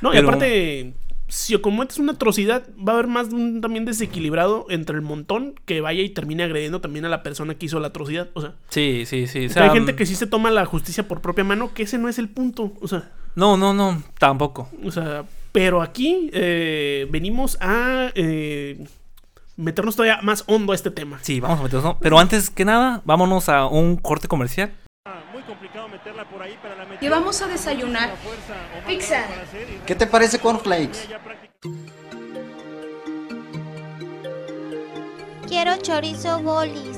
No, y aparte, si cometes una atrocidad, va a haber más un, también desequilibrado entre el montón que vaya y termine agrediendo también a la persona que hizo la atrocidad. O sea, sí, sí, sí. hay gente mm, que sí se toma la justicia por propia mano, que ese no es el punto. O sea, no, no, no, tampoco. O sea, pero aquí eh, venimos a eh, meternos todavía más hondo a este tema. Sí, vamos a meternos. Pero antes que nada, vámonos a un corte comercial. ¿Qué vamos a desayunar? Pizza. ¿Qué te parece cornflakes? Quiero chorizo bolis.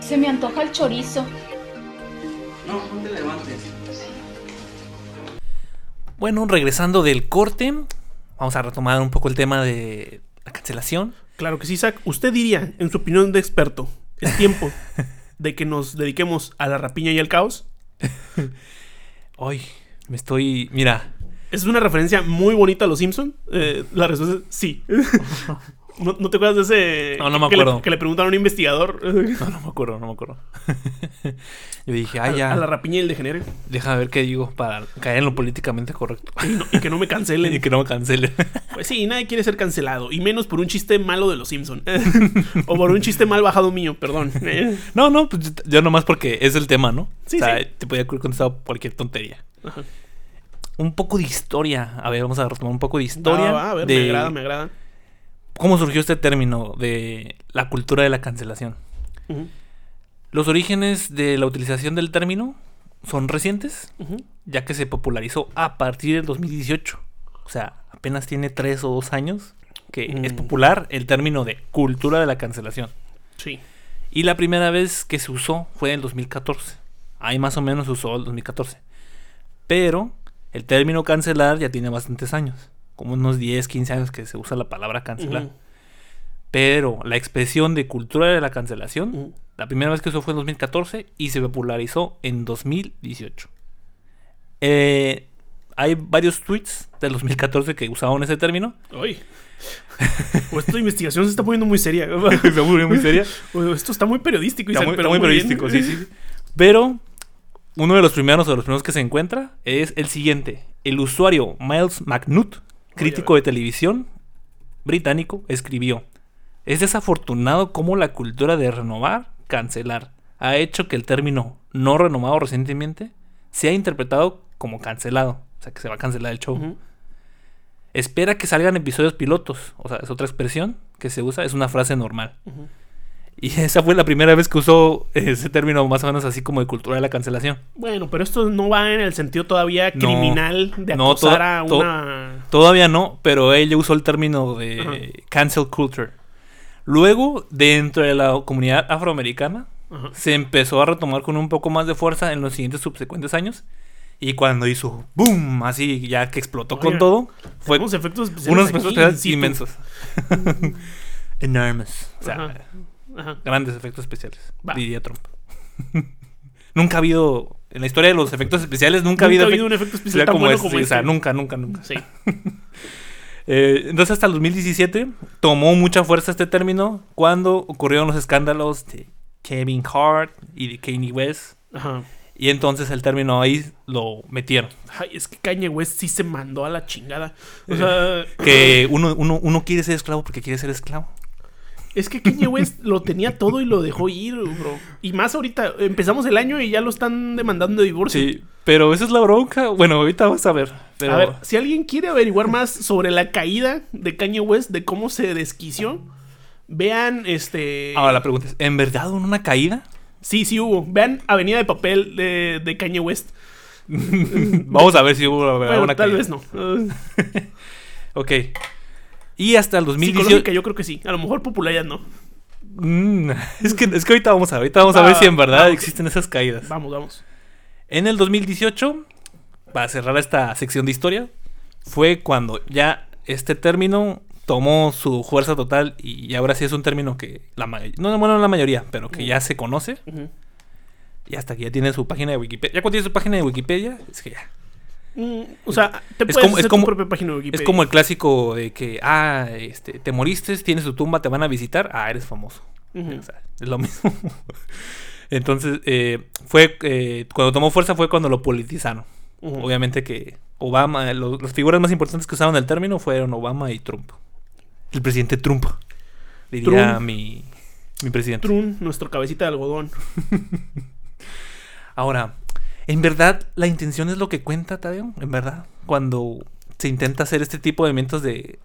Se me antoja el chorizo. No, no te levantes. Bueno, regresando del corte, vamos a retomar un poco el tema de la cancelación. Claro que sí, Zach. Usted diría, en su opinión de experto, es tiempo de que nos dediquemos a la rapiña y al caos? Ay, me estoy. Mira. Es una referencia muy bonita a los Simpsons. Eh, la respuesta es sí. ¿No, te acuerdas de ese? No, no me acuerdo. Que le, preguntaron a un investigador. No, no me acuerdo, no me acuerdo. Yo dije, ay, ya. A la rapiña y el degenere. Deja ver qué digo para caer en lo políticamente correcto. Y, que no me cancelen. y que no me cancelen. pues sí, nadie quiere ser cancelado. Y menos por un chiste malo de los Simpsons. o por un chiste mal bajado mío, perdón. no, no, pues yo nomás porque es el tema, ¿no? Sí, o sea, te podía contestar cualquier tontería. Un poco de historia. A ver, vamos a retomar un poco de historia. a ver, me agrada, me agrada cómo surgió este término de la cultura de la cancelación. Los orígenes de la utilización del término son recientes, ya que se popularizó a partir del 2018. O sea, apenas tiene tres o dos años que es mm. popular el término de cultura de la cancelación. Sí. Y la primera vez que se usó fue en el 2014. Ahí más o menos se usó el 2014. Pero el término cancelar ya tiene bastantes años como unos 10, 15 años que se usa la palabra cancelar. Pero la expresión de cultura de la cancelación, la primera vez que eso fue en 2014 y se popularizó en 2018. Eh, hay varios tweets del 2014 que usaban ese término. ¡Uy! Pues esta investigación se está poniendo muy seria. se está muy seria. Esto está muy periodístico. Está muy, periodístico, sí, sí. Pero uno de los primeros de los primeros que se encuentra es el siguiente. El usuario Miles McNutt, crítico de televisión británico, escribió: Es desafortunado cómo la cultura de renovar, cancelar, ha hecho que el término no renovado recientemente sea interpretado como cancelado. O sea, que se va a cancelar el show. Espera que salgan episodios pilotos. O sea, es otra expresión que se usa, es una frase normal. Y esa fue la primera vez que usó ese término más o menos así como de cultura de la cancelación. Bueno, pero esto no va en el sentido todavía criminal de acusar a una... todavía no, pero ella usó el término de cancel culture. Luego, dentro de la comunidad afroamericana, se empezó a retomar con un poco más de fuerza en los siguientes subsecuentes años. Y cuando hizo boom, así ya que explotó con todo, fue unos efectos unos efectos inmensos. Enormous. O sea, Grandes efectos especiales, diría Trump. nunca ha habido, en la historia de los efectos especiales, nunca, ha habido, un efecto especial como, este, como O sea, este. nunca, nunca, nunca. Sí. Eh, entonces, hasta el 2017 tomó mucha fuerza este término cuando ocurrieron los escándalos de Kevin Hart y de Kanye West. Ajá. Y entonces el término ahí lo metieron. Ay, es que Kanye West sí se mandó a la chingada. O sea. que uno, uno, uno quiere ser esclavo porque quiere ser esclavo. Es que Kanye West lo tenía todo y lo dejó ir, bro. Y más ahorita, empezamos el año y ya lo están demandando de divorcio. Sí, pero esa es la bronca. Bueno, ahorita vas a ver. A ver, si alguien quiere averiguar más sobre la caída de Kanye West, de cómo se desquició, vean este. Ahora la pregunta es: ¿en verdad hubo una caída? Sí, sí hubo. Vean Avenida de Papel de, de Kanye West. Vamos a ver si hubo una tal vez no. ok. Y hasta el 2018. yo creo que sí. A lo mejor popularidad no. Mm, es, que, es que ahorita vamos a ver. Ahorita vamos a ver si en verdad existen esas caídas. Vamos, vamos. En el 2018, para cerrar esta sección de historia, fue cuando ya este término tomó su fuerza total y ahora sí es un término que la no bueno la mayoría pero que ya se conoce y hasta que ya tiene su página de Wikipedia ya cuando tiene su página de Wikipedia es que ya Mm, o sea, te puedes es como, hacer tu propia página de Wikipedia. Es como el clásico de que, ah, este, te moriste, tienes tu tumba, te van a visitar, ah, eres famoso. es lo mismo. Entonces, eh, fue, eh, cuando tomó fuerza fue cuando lo politizaron. Obviamente que Obama, las figuras más importantes que usaron el término fueron Obama y Trump. El presidente Trump, diría Mi, mi presidente. Trump, nuestro cabecita de algodón. Ahora, ¿En verdad la intención es lo que cuenta, Tadeo? ¿En verdad? Cuando se intenta hacer este tipo de eventos de,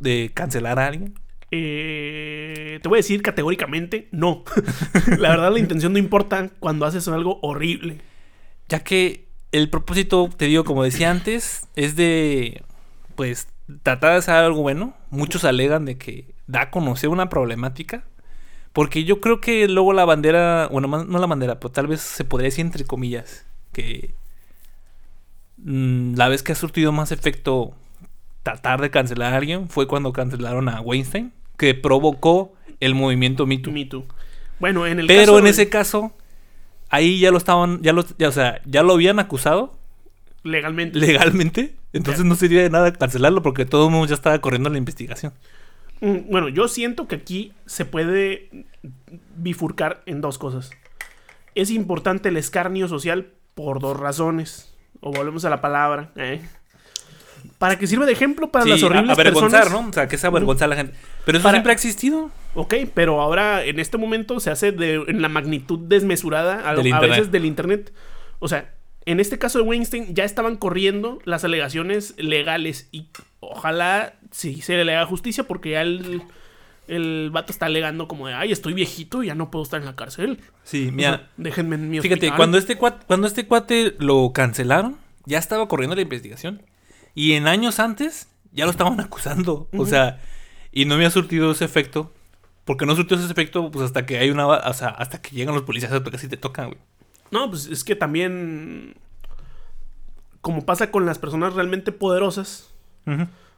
de cancelar a alguien. Eh, te voy a decir categóricamente, no. la verdad la intención no importa cuando haces algo horrible. Ya que el propósito, te digo, como decía antes, es de, pues, tratar de hacer algo bueno. Muchos alegan de que da a conocer una problemática. Porque yo creo que luego la bandera, bueno, no la bandera, pero tal vez se podría decir entre comillas, que mm, la vez que ha surtido más efecto tratar de cancelar a alguien fue cuando cancelaron a Weinstein, que provocó el movimiento Me Too. Bueno, en el Pero en ese caso, ahí ya lo estaban, ya lo, ya, o sea, ya lo habían acusado. Legalmente. Legalmente. Entonces no sería de nada cancelarlo porque todo el mundo ya estaba corriendo la investigación. Mm, bueno, yo siento que aquí se puede bifurcar en dos cosas. Es importante el escarnio social por dos razones. O volvemos a la palabra. ¿eh? Para que sirva de ejemplo para las horribles avergonzar, ¿no? O sea, que es avergonzar a la gente. Pero eso siempre ha existido. Ok, pero ahora en este momento se hace de, en la magnitud desmesurada a, a veces del internet. O sea, en este caso de Weinstein ya estaban corriendo las alegaciones legales y ojalá sí se le haga justicia porque ya el el vato está alegando como de, ay, estoy viejito y ya no puedo estar en la cárcel. Sí, mira. déjenme en mi Fíjate, cuando este, cuate, cuando este cuate lo cancelaron, ya estaba corriendo la investigación. Y en años antes, ya lo estaban acusando. O sea, y no me ha surtido ese efecto. Porque no surtió ese efecto, pues hasta que hay una. O sea, hasta que llegan los policías, porque así te tocan, güey. No, pues es que también. Como pasa con las personas realmente poderosas.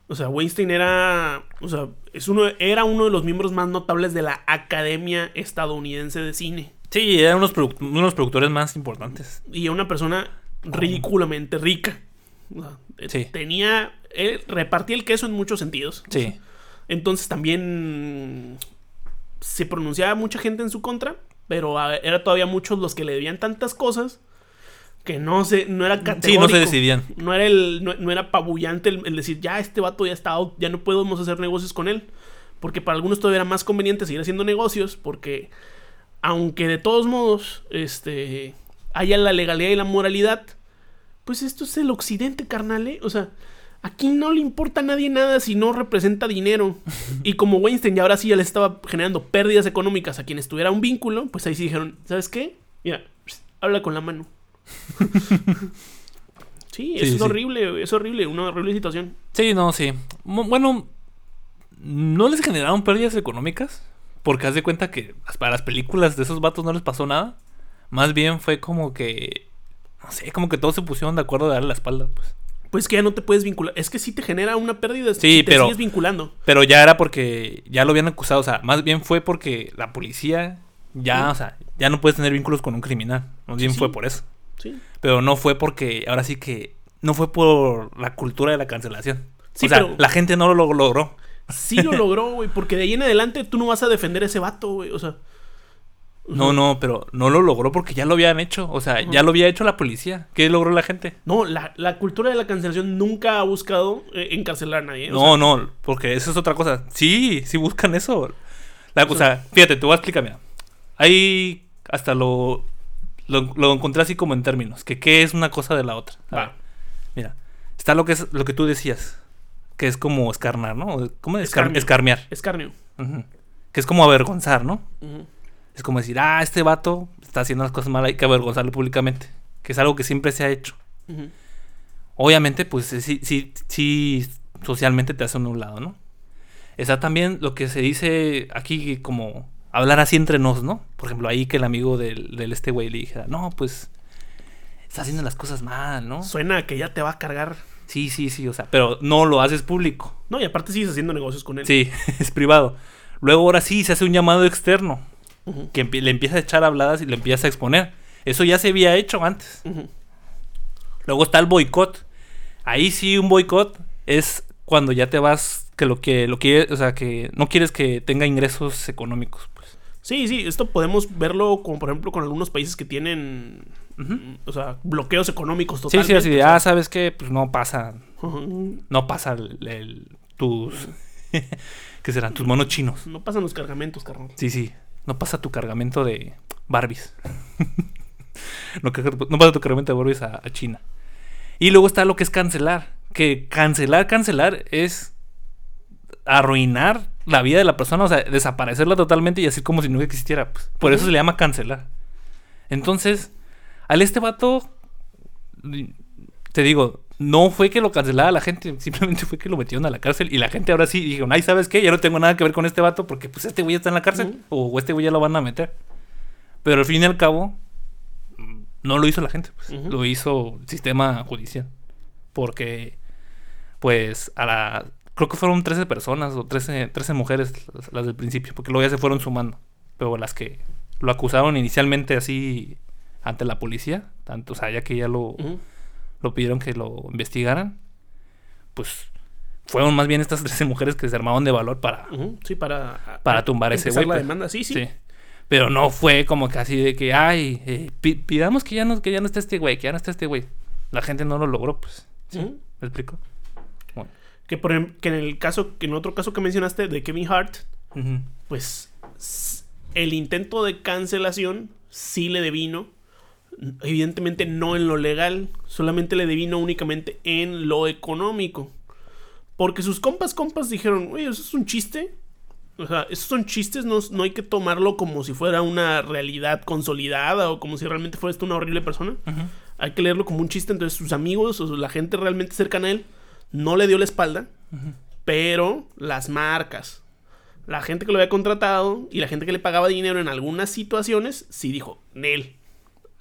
O sea, Weinstein era, o sea, es uno, era uno de los miembros más notables de la Academia Estadounidense de Cine. Sí, era uno de los, productores más importantes. Y una persona ridículamente rica. sí. Tenía, repartía el queso en muchos sentidos. Sí. Entonces también se pronunciaba mucha gente en su contra, pero era todavía muchos los que le debían tantas cosas que no se, no era categórico. Sí, no se decidían. No era el, no, era apabullante el, decir, ya este vato ya está ya no podemos hacer negocios con él. Porque para algunos todavía era más conveniente seguir haciendo negocios, porque aunque de todos modos, este, haya la legalidad y la moralidad, pues esto es el occidente, carnal, ¿eh? O sea, aquí no le importa a nadie nada si no representa dinero. Y como Weinstein ya ahora sí ya les estaba generando pérdidas económicas a quien estuviera un vínculo, pues ahí sí dijeron, ¿sabes qué? Mira, habla con la mano. Sí, es horrible, es horrible, una horrible situación. Sí, no, sí. Bueno, no les generaron pérdidas económicas, porque haz de cuenta que para las películas de esos vatos no les pasó nada. Más bien fue como que, no sé, como que todos se pusieron de acuerdo de darle la espalda, pues. Pues que ya no te puedes vincular. Es que sí te genera una pérdida sí, si te pero, sigues vinculando. Pero ya era porque ya lo habían acusado. O sea, más bien fue porque la policía ya, o sea, ya no puedes tener vínculos con un criminal. Más bien fue por eso. Sí. Pero no fue porque, ahora sí que, no fue por la cultura de la cancelación. Sí, o sea, la gente no lo logró. Sí lo logró, güey, porque de ahí en adelante tú no vas a defender a ese vato, güey. O sea. No, no, pero no lo logró porque ya lo habían hecho. O sea, ya lo había hecho la policía. ¿Qué logró la gente? No, la, cultura de la cancelación nunca ha buscado eh, encarcelar a nadie. no, no, porque eso es otra cosa. Sí, sí buscan eso. La, o, sea, fíjate, te voy a explicar, mira. Ahí hasta lo, lo, encontré así como en términos. Que qué es una cosa de la otra. Mira, está lo que es lo que tú decías. Que es como escarnar, ¿no? ¿Cómo es? Escarmear. Escarnio. Que es como avergonzar, ¿no? Es como decir, ah, este vato está haciendo las cosas mal, hay que avergonzarlo públicamente. Que es algo que siempre se ha hecho. Obviamente, pues sí, sí, sí, socialmente te hace un lado, ¿no? Está también lo que se dice aquí como hablar así entre nos, ¿no? Por ejemplo, ahí que el amigo del, del este güey le dijera, no, pues está haciendo las cosas mal, ¿no? Suena que ya te va a cargar. Sí, sí, sí, o sea, pero no lo haces público. No, y aparte sigues haciendo negocios con él. Sí, es privado. Luego ahora sí se hace un llamado externo que le empieza a echar habladas y le empieza a exponer. Eso ya se había hecho antes. Luego está el boicot. Ahí sí un boicot es cuando ya te vas que lo que lo que o sea, que no quieres que tenga ingresos económicos. Sí, sí, esto podemos verlo como por ejemplo con algunos países que tienen o sea, bloqueos económicos totalmente. Sí, sí, así ah, ¿sabes qué? Pues no pasa no pasa el, tus ¿qué serán? Tus monos chinos. No pasan los cargamentos, carnal. Sí, sí. No pasa tu cargamento de Barbies. no, pasa tu cargamento de Barbies a, China. Y luego está lo que es cancelar. Que cancelar, cancelar es arruinar la vida de la persona, o sea, desaparecerla totalmente y así como si no existiera. Pues. Por eso se le llama cancelar. Entonces, al este vato, te digo, no fue que lo cancelara la gente, simplemente fue que lo metieron a la cárcel y la gente ahora sí dijo, ay, ¿sabes qué? Ya no tengo nada que ver con este vato porque pues este güey está en la cárcel o este güey ya lo van a meter. Pero al fin y al cabo, no lo hizo la gente, pues, lo hizo el sistema judicial. Porque, pues, a la... Creo que fueron 13 personas o 13, 13 mujeres las, del principio, porque luego ya se fueron sumando. Pero las que lo acusaron inicialmente así ante la policía, tanto, o sea, ya que ya lo lo pidieron que lo investigaran, pues fueron más bien estas 13 mujeres que se armaron de valor para, sí, para, para tumbar ese güey. la pues. demanda, sí, sí, Pero no fue como casi de que, ay, eh, pidamos que ya, no, que ya no esté este güey, que ya no esté este güey. La gente no lo logró, pues. ¿Sí? ¿Me explico? Que, por, em, que en el caso, que en otro caso que mencionaste de Kevin Hart, pues el intento de cancelación sí le devino evidentemente no en lo legal, solamente le devino únicamente en lo económico. Porque sus compas, compas dijeron, oye, eso es un chiste. O sea, esos son chistes, no, no hay que tomarlo como si fuera una realidad consolidada o como si realmente fuera esto una horrible persona. Hay que leerlo como un chiste. Entonces sus amigos o la gente realmente cercana a él no le dio la espalda, pero las marcas, la gente que lo había contratado y la gente que le pagaba dinero en algunas situaciones, sí dijo, Nel,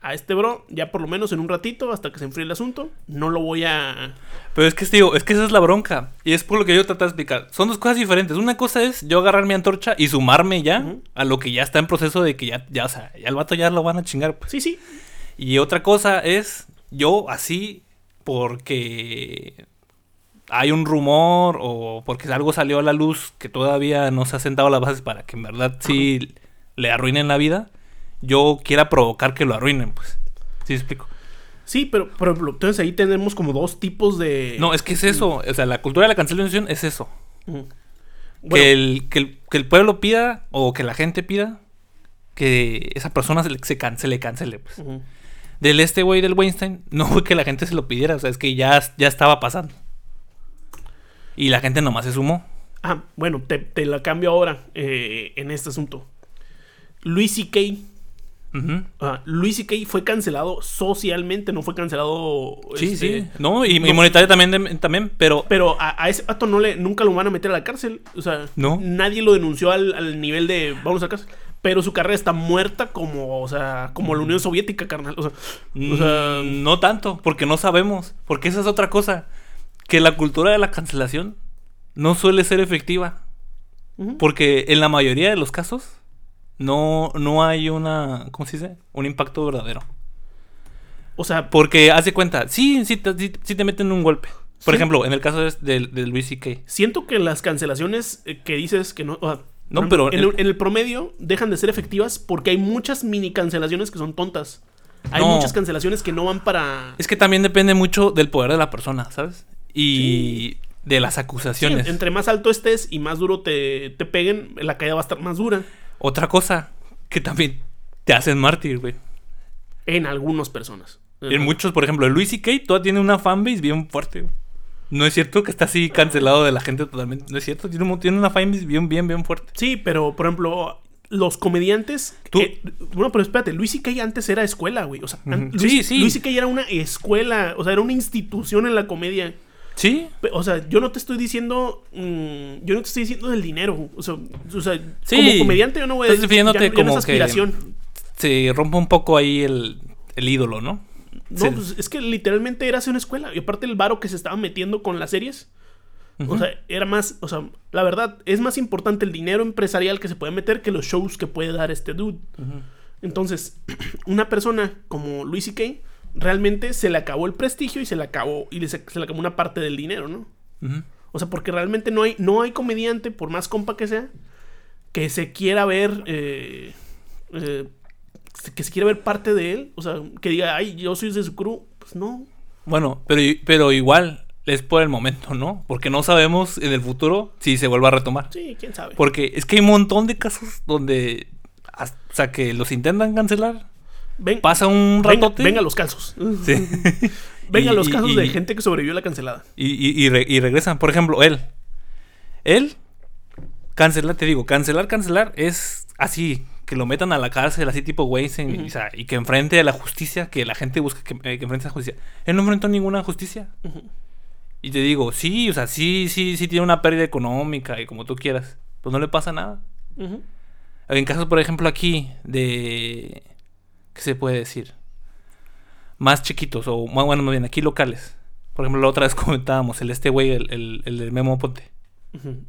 a este bro, ya por lo menos en un ratito, hasta que se enfríe el asunto, no lo voy a... Pero es que, digo, es que esa es la bronca. Y es por lo que yo traté de explicar. Son dos cosas diferentes. Una cosa es yo agarrar mi antorcha y sumarme ya a lo que ya está en proceso de que ya, ya, o sea, ya el vato ya lo van a chingar. Pues. Sí, sí. Y otra cosa es yo así porque hay un rumor o porque algo salió a la luz que todavía no se ha sentado las bases para que en verdad sí le arruinen la vida yo quiera provocar que lo arruinen, pues. ¿Sí explico? Sí, pero, entonces ahí tenemos como dos tipos de... No, es que es eso. O sea, la cultura de la cancelación es eso. que, el, que, el, pueblo pida o que la gente pida que esa persona se le, se cancele, cancele. Pues. Del este güey del Weinstein, no fue que la gente se lo pidiera, o sea, es que ya, ya estaba pasando. Y la gente nomás se sumó. Ah, bueno, te, la cambio ahora eh, en este asunto. Luis C.K. Luis C.K. fue cancelado socialmente, no fue cancelado. Sí, este, sí. No, y, monetario también, también, pero. Pero a, ese pato no le, nunca lo van a meter a la cárcel. O sea, no. nadie lo denunció al, nivel de vamos a la cárcel. Pero su carrera está muerta como, o sea, como la Unión Soviética, carnal. O sea, mm, no tanto, porque no sabemos. Porque esa es otra cosa. Que la cultura de la cancelación no suele ser efectiva. Porque en la mayoría de los casos no, no hay una, ¿cómo se dice? Un impacto verdadero. O sea, porque haz de cuenta, sí, sí, sí, te meten un golpe. Por ejemplo, en el caso de, de, Luis C.K. Siento que las cancelaciones eh, que dices que no... no, pero... En el, promedio dejan de ser efectivas porque hay muchas mini cancelaciones que son tontas. Hay muchas cancelaciones que no van para... Es que también depende mucho del poder de la persona, ¿sabes? Y de las acusaciones. entre más alto estés y más duro te, te peguen, la caída va a estar más dura. Otra cosa que también te hacen mártir, güey. En algunas personas. En muchos, por ejemplo, Luis y Kate todavía tiene una fanbase bien fuerte. No es cierto que está así cancelado de la gente totalmente. No es cierto, tiene, tiene una fanbase bien, bien, bien fuerte. Sí, pero por ejemplo, los comediantes. ¿Tú? Eh, bueno, pero espérate, Luis y Kay antes era escuela, güey. O sea, Luis, sí, sí. Luis y Kay era una escuela, o sea, era una institución en la comedia. Sí. O sea, yo no te estoy diciendo. Mm, yo no te estoy diciendo del dinero. O sea, como comediante yo no voy a decir. Ya, como aspiración. se rompe un poco ahí el, ídolo, ¿no? No, pues es que literalmente era hacer una escuela. Y aparte el varo que se estaba metiendo con las series. O sea, era más. O sea, la verdad, es más importante el dinero empresarial que se puede meter que los shows que puede dar este dude. Entonces, una persona como Luis y Kay realmente se le acabó el prestigio y se le acabó, y se, le acabó una parte del dinero, ¿no? O sea, porque realmente no hay, no hay comediante, por más compa que sea, que se quiera ver, eh, eh, que se quiera ver parte de él, o sea, que diga, ay, yo soy de su crew, pues no. Bueno, pero, pero igual es por el momento, ¿no? Porque no sabemos en el futuro si se vuelva a retomar. Sí, quién sabe. Porque es que hay un montón de casos donde, o sea, que los intentan cancelar Pasa un ratote. Venga, los casos. Sí. venga los casos de gente que sobrevivió a la cancelada. Y, regresan. Por ejemplo, él. Él, cancelar, te digo, cancelar, cancelar es así, que lo metan a la cárcel, así tipo güey, y que enfrente a la justicia, que la gente busque que, eh, enfrente a la justicia. Él no enfrentó ninguna justicia. Y te digo, sí, o sea, sí, sí, sí tiene una pérdida económica y como tú quieras. Pues no le pasa nada. En casos, por ejemplo, aquí de ¿qué se puede decir? Más chiquitos, o bueno, más bien aquí locales. Por ejemplo, la otra vez comentábamos, el este güey, el, el, el del Memo Ponte.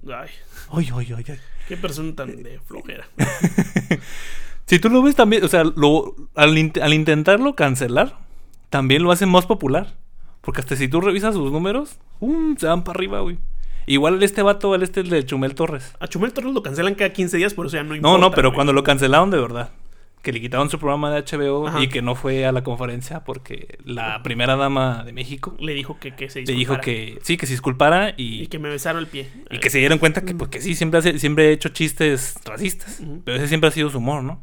Ay. Ay, ay, ay, Qué persona tan de flojera. si tú lo ves también, o sea, lo, al, intentarlo cancelar, también lo hacen más popular. Porque hasta si tú revisas sus números, um, se van para arriba, güey. Igual este vato, el este el de Chumel Torres. A Chumel Torres lo cancelan cada 15 días, por eso ya no importa. No, no, pero cuando lo cancelaron de verdad que le quitaron su programa de HBO y que no fue a la conferencia porque la primera dama de México le dijo que, que se disculpara. Le dijo que sí, que se disculpara y, y que me besaron el pie. Y que se dieron cuenta que, pues, que sí, siempre, siempre he hecho chistes racistas. Pero ese siempre ha sido su humor, ¿no?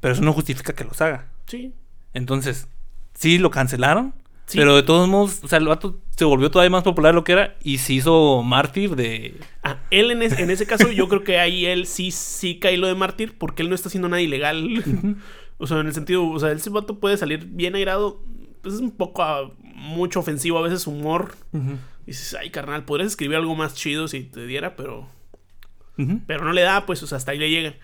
Pero eso no justifica que los haga. Sí. Entonces, sí lo cancelaron, pero de todos modos, o sea, el vato se volvió todavía más popular de lo que era y se hizo mártir de. Ah, él en, en ese caso, yo creo que ahí él sí, sí cae lo de mártir porque él no está haciendo nada ilegal. o sea, en el sentido, o sea, ese vato puede salir bien airado. Pues es un poco ah, mucho ofensivo a veces humor. Y dices, ay, carnal, podrías escribir algo más chido si te diera, pero. Pero no le da, pues, o sea, hasta ahí le llega.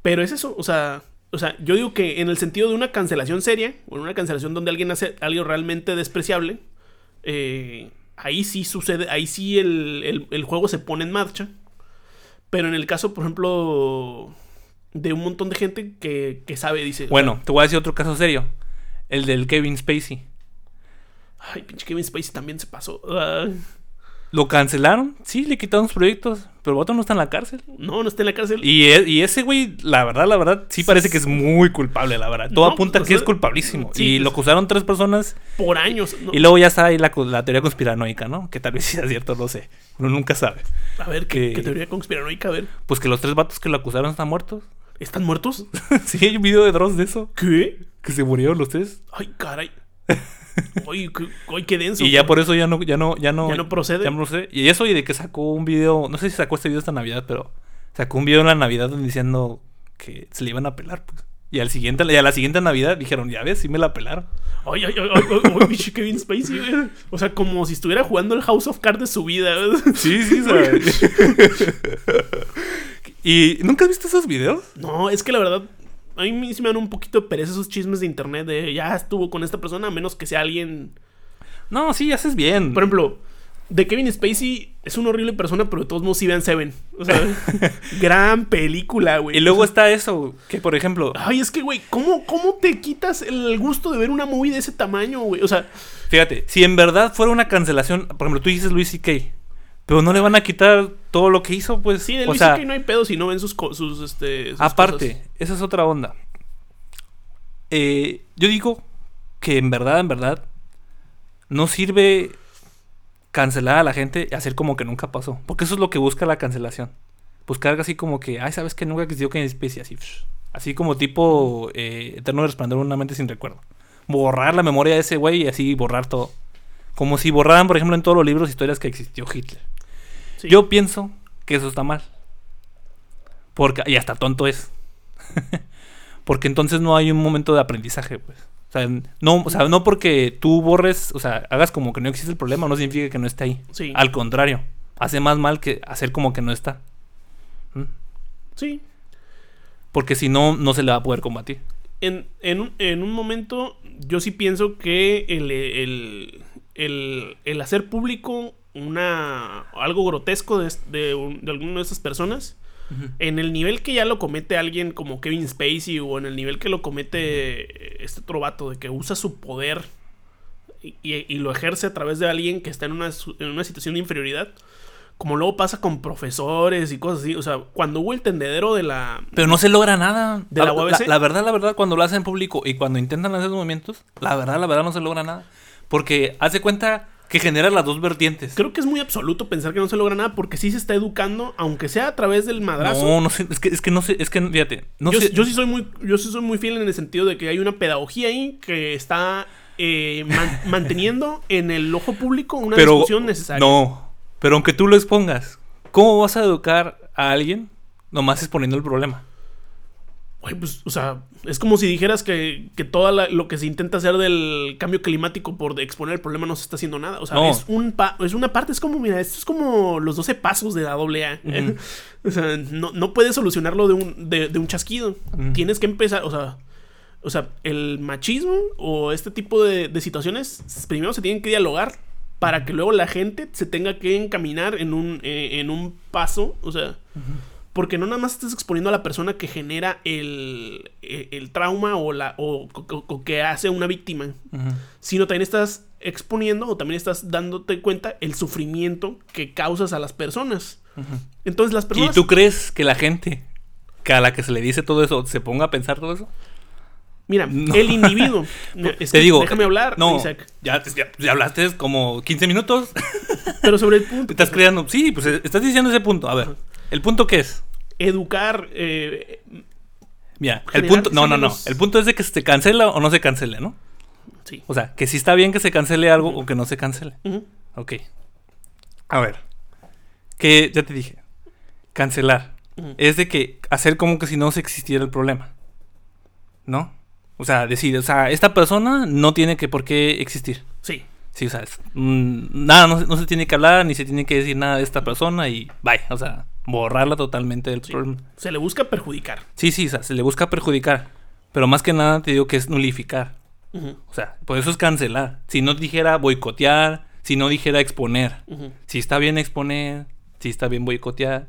Pero es eso, o sea, o sea, yo digo que en el sentido de una cancelación seria, o en una cancelación donde alguien hace algo realmente despreciable, eh, ahí sí sucede, ahí sí el, juego se pone en marcha. Pero en el caso, por ejemplo, de un montón de gente que, sabe, dice. Bueno, te voy a decir otro caso serio: el del Kevin Spacey. Ay, pinche Kevin Spacey también se pasó. Lo cancelaron, sí, le quitaron sus proyectos, pero el vato no está en la cárcel. No, no está en la cárcel. Y, e- y ese güey, la verdad, la verdad, sí parece que es muy culpable, la verdad. Todo No, apunta que es sea, culpabilísimo. sí, y lo acusaron tres personas. Por años. ¿no? Y luego ya está ahí la, teoría conspiranoica, ¿no? Que tal vez sea cierto, no sé. Uno nunca sabe. A ver, ¿qué, qué teoría conspiranoica? A ver. Pues que los tres vatos que lo acusaron están muertos. ¿Están muertos? sí, hay un video de Dross de eso. ¿Qué? Que se murieron los tres. Ay, caray. Ay, qué, denso. Y ya por eso ya no, ya no, ya no. Ya no procede. Ya no sé. Y eso y de que sacó un video. No sé si sacó este video esta Navidad, pero sacó un video en la Navidad diciendo que se le iban a pelar, pues. Y al siguiente, y a la siguiente Navidad dijeron, ya ves, sí me la pelaron. Ay, ay, ay, ay, ay, Kevin Spacey, güey. O sea, como si estuviera jugando el House of Cards de su vida. Sí, sí, ¿sabes? ¿Y nunca has visto esos videos? No, es que la verdad, a mí sí me dan un poquito de pereza esos chismes de internet de ya estuvo con esta persona, a menos que sea alguien. No, sí, haces bien. Por ejemplo, de Kevin Spacey es una horrible persona, pero de todos modos sí vean Seven. O sea, gran película, güey. Y luego está eso, que por ejemplo, Ay, es que, güey, ¿cómo, ¿cómo te quitas el gusto de ver una movie de ese tamaño, güey? O sea, fíjate, si en verdad fuera una cancelación, por ejemplo, tú dices Luis C.K., pero no le van a quitar todo lo que hizo, pues. sí, de o Luis sea, no hay pedo si no ven sus, sus, este, sus Aparte, cosas. esa es otra onda. Eh, yo digo que en verdad, en verdad, no sirve cancelar a la gente y hacer como que nunca pasó. Porque eso es lo que busca la cancelación. Buscar así como que, ay, sabes que nunca existió que especie así. Así como tipo eh, Eterno Resplandor una mente sin recuerdo. Borrar la memoria de ese güey y así borrar todo. Como si borraran, por ejemplo, en todos los libros historias que existió Hitler. Sí. Yo pienso que eso está mal. Porque, y hasta tonto es. porque entonces no hay un momento de aprendizaje, pues. O sea, no, o sea, no porque tú borres, o sea, hagas como que no existe el problema, no significa que no esté ahí. Sí. Al contrario, hace más mal que hacer como que no está. ¿Mm? Sí. Porque si no, no se le va a poder combatir. En, en, un, en un momento, yo sí pienso que el, el, el, el hacer público una algo grotesco de, de, un- de alguna de estas personas, en el nivel que ya lo comete alguien como Kevin Spacey o en el nivel que lo comete este otro vato de que usa su poder y, y- y lo ejerce a través de alguien que está en una, en una situación de inferioridad. Como luego pasa con profesores y cosas así. O sea, cuando hubo el tendedero de la. Pero no se logra nada. ¿De la la, UABC? la verdad, la verdad, cuando lo hacen en público y cuando intentan hacer movimientos, la verdad, la verdad no se logra nada. Porque hace cuenta que genera las dos vertientes. Creo que es muy absoluto pensar que no se logra nada porque sí se está educando, aunque sea a través del madrazo. No, no sé, es que, es que no sé, es que fíjate, no yo, sé. yo sí soy muy, yo sí soy muy fiel en el sentido de que hay una pedagogía ahí que está eh, man- manteniendo en el ojo público una pero discusión necesaria. No, pero aunque tú lo expongas, ¿cómo vas a educar a alguien nomás exponiendo el problema? Ay, pues, o sea, es como si dijeras que, que todo lo que se intenta hacer del cambio climático por exponer el problema no se está haciendo nada. O sea, No. es, un pa- es una parte, es como, mira, esto es como los 12 pasos de la doble A. O sea, no, no puedes solucionarlo de un, de, de un chasquido. Tienes que empezar, o sea, o sea, el machismo o este tipo de, de situaciones primero se tienen que dialogar para que luego la gente se tenga que encaminar en un, eh, en un paso, o sea, porque no nada más estás exponiendo a la persona que genera el, el, el trauma o, la, o, o- o que hace una víctima, sino también estás exponiendo o también estás dándote cuenta el sufrimiento que causas a las personas. Entonces las ¿Y personas... tú crees que la gente que a la que se le dice todo eso se ponga a pensar todo eso? Mira, No. el individuo... es Te digo, Déjame hablar, No, Isaac. ya, ya, ya hablaste como 15 minutos. Pero sobre el punto... estás creando. Sí, pues estás diciendo ese punto. A ver, ¿el punto qué es? Educar... eh, Mira, el punto. No, no, no. El punto es de que se cancela o no se cancele, ¿no? sí. O sea, que si está bien que se cancele algo o que no se cancele. Ujú. Ok. A ver. Que ya te dije. Cancelar. Es de que hacer como que si no se existiera el problema. ¿No? O sea, decir, o sea, esta persona no tiene que por qué existir. Sí. Sí, o sea, es- mm, nada, no, no se tiene que hablar, ni se tiene que decir nada de esta persona y vaya, o sea, borrarla totalmente del Sí. problema. Se le busca perjudicar. Sí, sí, o sea, se le busca perjudicar. Pero más que nada te digo que es nulificar. O sea, por eso es cancelar. Si no dijera boicotear, si no dijera exponer. Si está bien exponer, si está bien boicotear.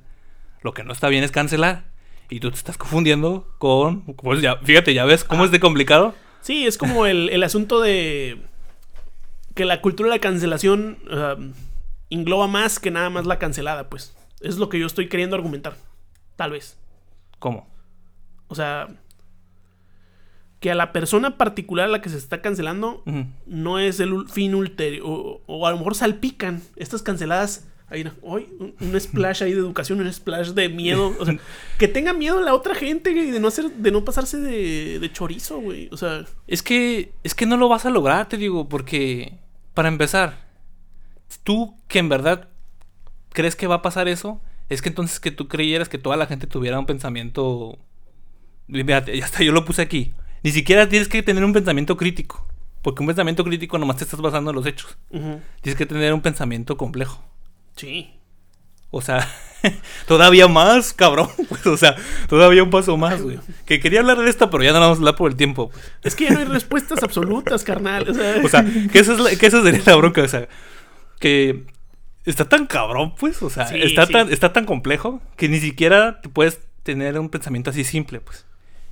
Lo que no está bien es cancelar. Y tú te estás confundiendo con... Pues ya, fíjate, ya ves cómo es de complicado. Sí, es como el, el asunto de que la cultura de la cancelación, sea, engloba más que nada más la cancelada, pues. Es lo que yo estoy queriendo argumentar. Tal vez. ¿Cómo? O sea, que a la persona particular a la que se está cancelando no es el fin ulterior. O, a lo mejor salpican estas canceladas. Ahí, hoy un, splash ahí de educación, un splash de miedo. O sea, que tenga miedo la otra gente, y de no hacer, de no pasarse de, de chorizo, güey. O sea. Es que. Es que no lo vas a lograr, te digo, porque. Para empezar, tú que en verdad crees que va a pasar eso, es que entonces que tú creyeras que toda la gente tuviera un pensamiento. ya está, yo lo puse aquí. Ni siquiera tienes que tener un pensamiento crítico. Porque un pensamiento crítico nomás te estás basando en los hechos. Tienes que tener un pensamiento complejo. Sí. O sea, todavía más, cabrón. Pues, o sea, todavía un paso más, güey. Que quería hablar de esta, pero ya no vamos a hablar por el tiempo. Pues. Es que ya no hay respuestas absolutas, carnal. O sea, que, esa es que esa sería la bronca. O sea, que está tan cabrón, pues. O sea, está, Tan, está tan complejo que ni siquiera te puedes tener un pensamiento así simple, pues.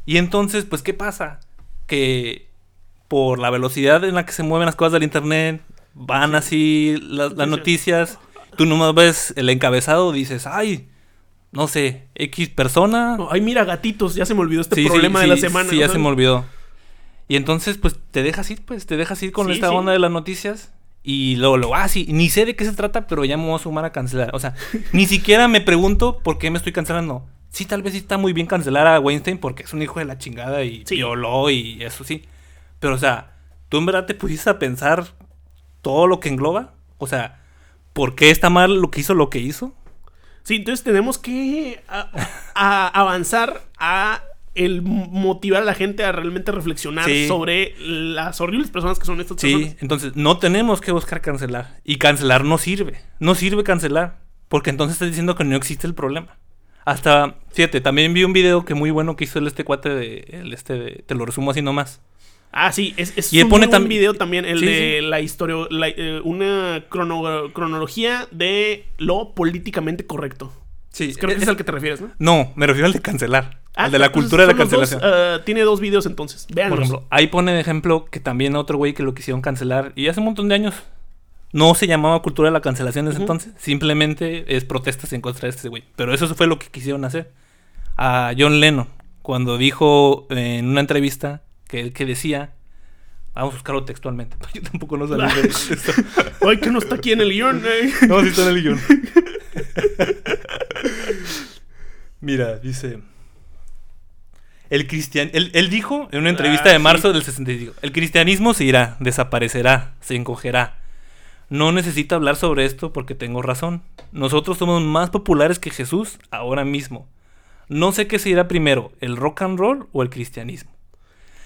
Y entonces, pues, ¿qué pasa? Que por la velocidad en la que se mueven las cosas del internet, van así las, noticias, tú nomás ves el encabezado, dices, ay, no sé, X persona. ay, mira, gatitos, ya se me olvidó este problema de la semana. Sí, ya se me olvidó. Y entonces, pues, te dejas ir, pues, te dejas ir con esta onda de las noticias. Y luego, lo ah, sí, ni sé de qué se trata, pero ya me voy a sumar a cancelar. O sea, ni siquiera me pregunto por qué me estoy cancelando. Sí, tal vez sí está muy bien cancelar a Weinstein porque es un hijo de la chingada y violó y eso sí. Pero, o sea, ¿tú en verdad te pusiste a pensar todo lo que engloba? O sea, ¿por qué está mal lo que hizo lo que hizo? Sí, entonces tenemos que avanzar a el motivar a la gente a realmente reflexionar sobre las horribles personas que son estas personas. Sí, entonces no tenemos que buscar cancelar. Y cancelar no sirve. No sirve cancelar. Porque entonces estás diciendo que no existe el problema. Hasta, fíjate, también vi un video que muy bueno que hizo el este cuate de. El este de, te lo resumo así nomás. Ah, sí, es, es un pone buen video también, el de la historia, eh, una cronología de lo políticamente correcto. Sí, creo que es, al que te refieres, ¿no? No, me refiero al de cancelar. Al de la cultura de la cancelación. Eh, tiene dos videos entonces. Vean. Por ejemplo, ahí pone de ejemplo que también otro güey que lo quisieron cancelar y hace un montón de años no se llamaba cultura de la cancelación desde entonces. Simplemente es protestas en contra de este güey. Pero eso fue lo que quisieron hacer. A John Lennon, cuando dijo en una entrevista que él que decía Vamos a buscarlo textualmente. Yo tampoco no sabía. Ay, que no está aquí en el guion. Eh. No, sí está en el guion. Mira, dice. El cristian... Él, dijo en una entrevista de ah, marzo del 65. El cristianismo se irá, desaparecerá, se encogerá. No necesito hablar sobre esto porque tengo razón. Nosotros somos más populares que Jesús ahora mismo. No sé qué se irá primero, el rock and roll o el cristianismo.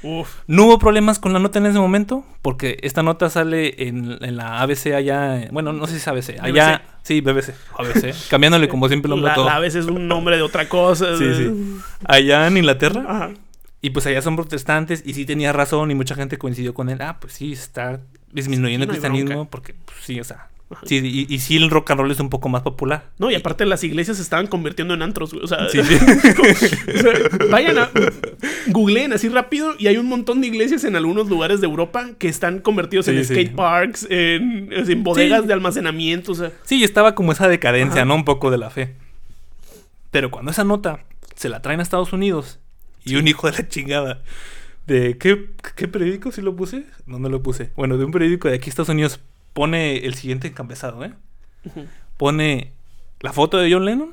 No hubo problemas con la nota en ese momento, porque esta nota sale en, la ABC allá, bueno, no sé si es ABC, allá, sí, BBC, ABC, cambiándole como siempre el nombre la, todo. La ABC es un nombre de otra cosa. Sí, sí. Allá en Inglaterra. Y pues allá son protestantes y sí tenía razón y mucha gente coincidió con él. Ah, pues sí, está disminuyendo el cristianismo porque, pues, sí, o sea, Sí, y, y, sí el rock and roll es un poco más popular. No, y aparte las iglesias se estaban convirtiendo en antros, O sea, vayan a... Googleen así rápido y hay un montón de iglesias en algunos lugares de Europa que están convertidos en skate parks, en, bodegas de almacenamiento, o sea... Sí, estaba como esa decadencia, ¿no? Un poco de la fe. Pero cuando esa nota se la traen a Estados Unidos y un hijo de la chingada... ¿De qué, qué periódico si lo puse? No, no lo puse. Bueno, de un periódico de aquí Estados Unidos pone el siguiente encabezado, ¿eh? Pone la foto de John Lennon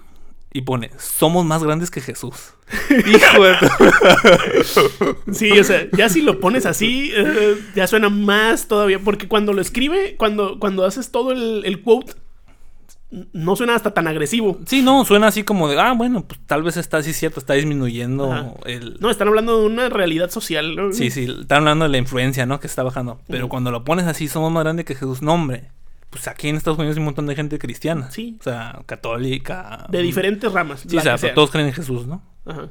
y pone, somos más grandes que Jesús. Hijo de... sí, o sea, ya si lo pones así, eh, ya suena más todavía, porque cuando lo escribe, cuando, cuando haces todo el, el, quote, no suena hasta tan agresivo. Sí, no, suena así como de, ah, bueno, pues tal vez está así cierto, está disminuyendo el... No, están hablando de una realidad social. ¿no? Sí, sí, están hablando de la influencia, ¿no? Que está bajando. Pero cuando lo pones así, somos más grandes que Jesús. No, hombre. Pues aquí en Estados Unidos hay un montón de gente cristiana. Sí. O sea, católica. De diferentes ramas. Sí, o sea, todos creen en Jesús, ¿no? Ajá.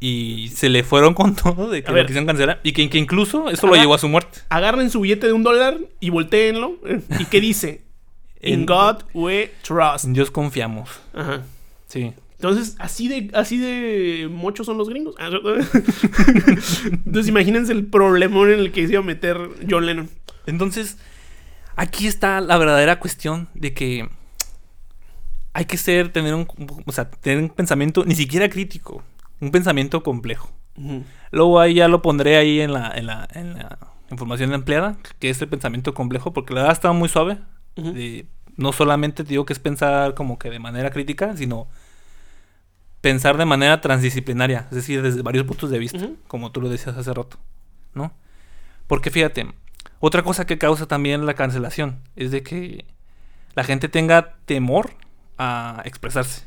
Y se le fueron con todo de que lo quisieron cancelar. Y que, incluso eso lo llevó a su muerte. Agarren su billete de un dólar y volteenlo. ¿Y qué dice? In God we trust. En Dios confiamos. Ajá. Sí. Entonces, así de, así de muchos son los gringos. Entonces, imagínense el problemón en el que se iba a meter John Lennon. Entonces, aquí está la verdadera cuestión de que hay que ser, tener un, o sea, tener un pensamiento ni siquiera crítico, un pensamiento complejo. Luego ahí ya lo pondré ahí en la, en la, en la información empleada, que es el pensamiento complejo, porque la verdad está muy suave. No solamente digo que es pensar como que de manera crítica, sino pensar de manera transdisciplinaria, es decir, desde varios puntos de vista, como tú lo decías hace rato, ¿no? Porque fíjate, otra cosa que causa también la cancelación es de que la gente tenga temor a expresarse.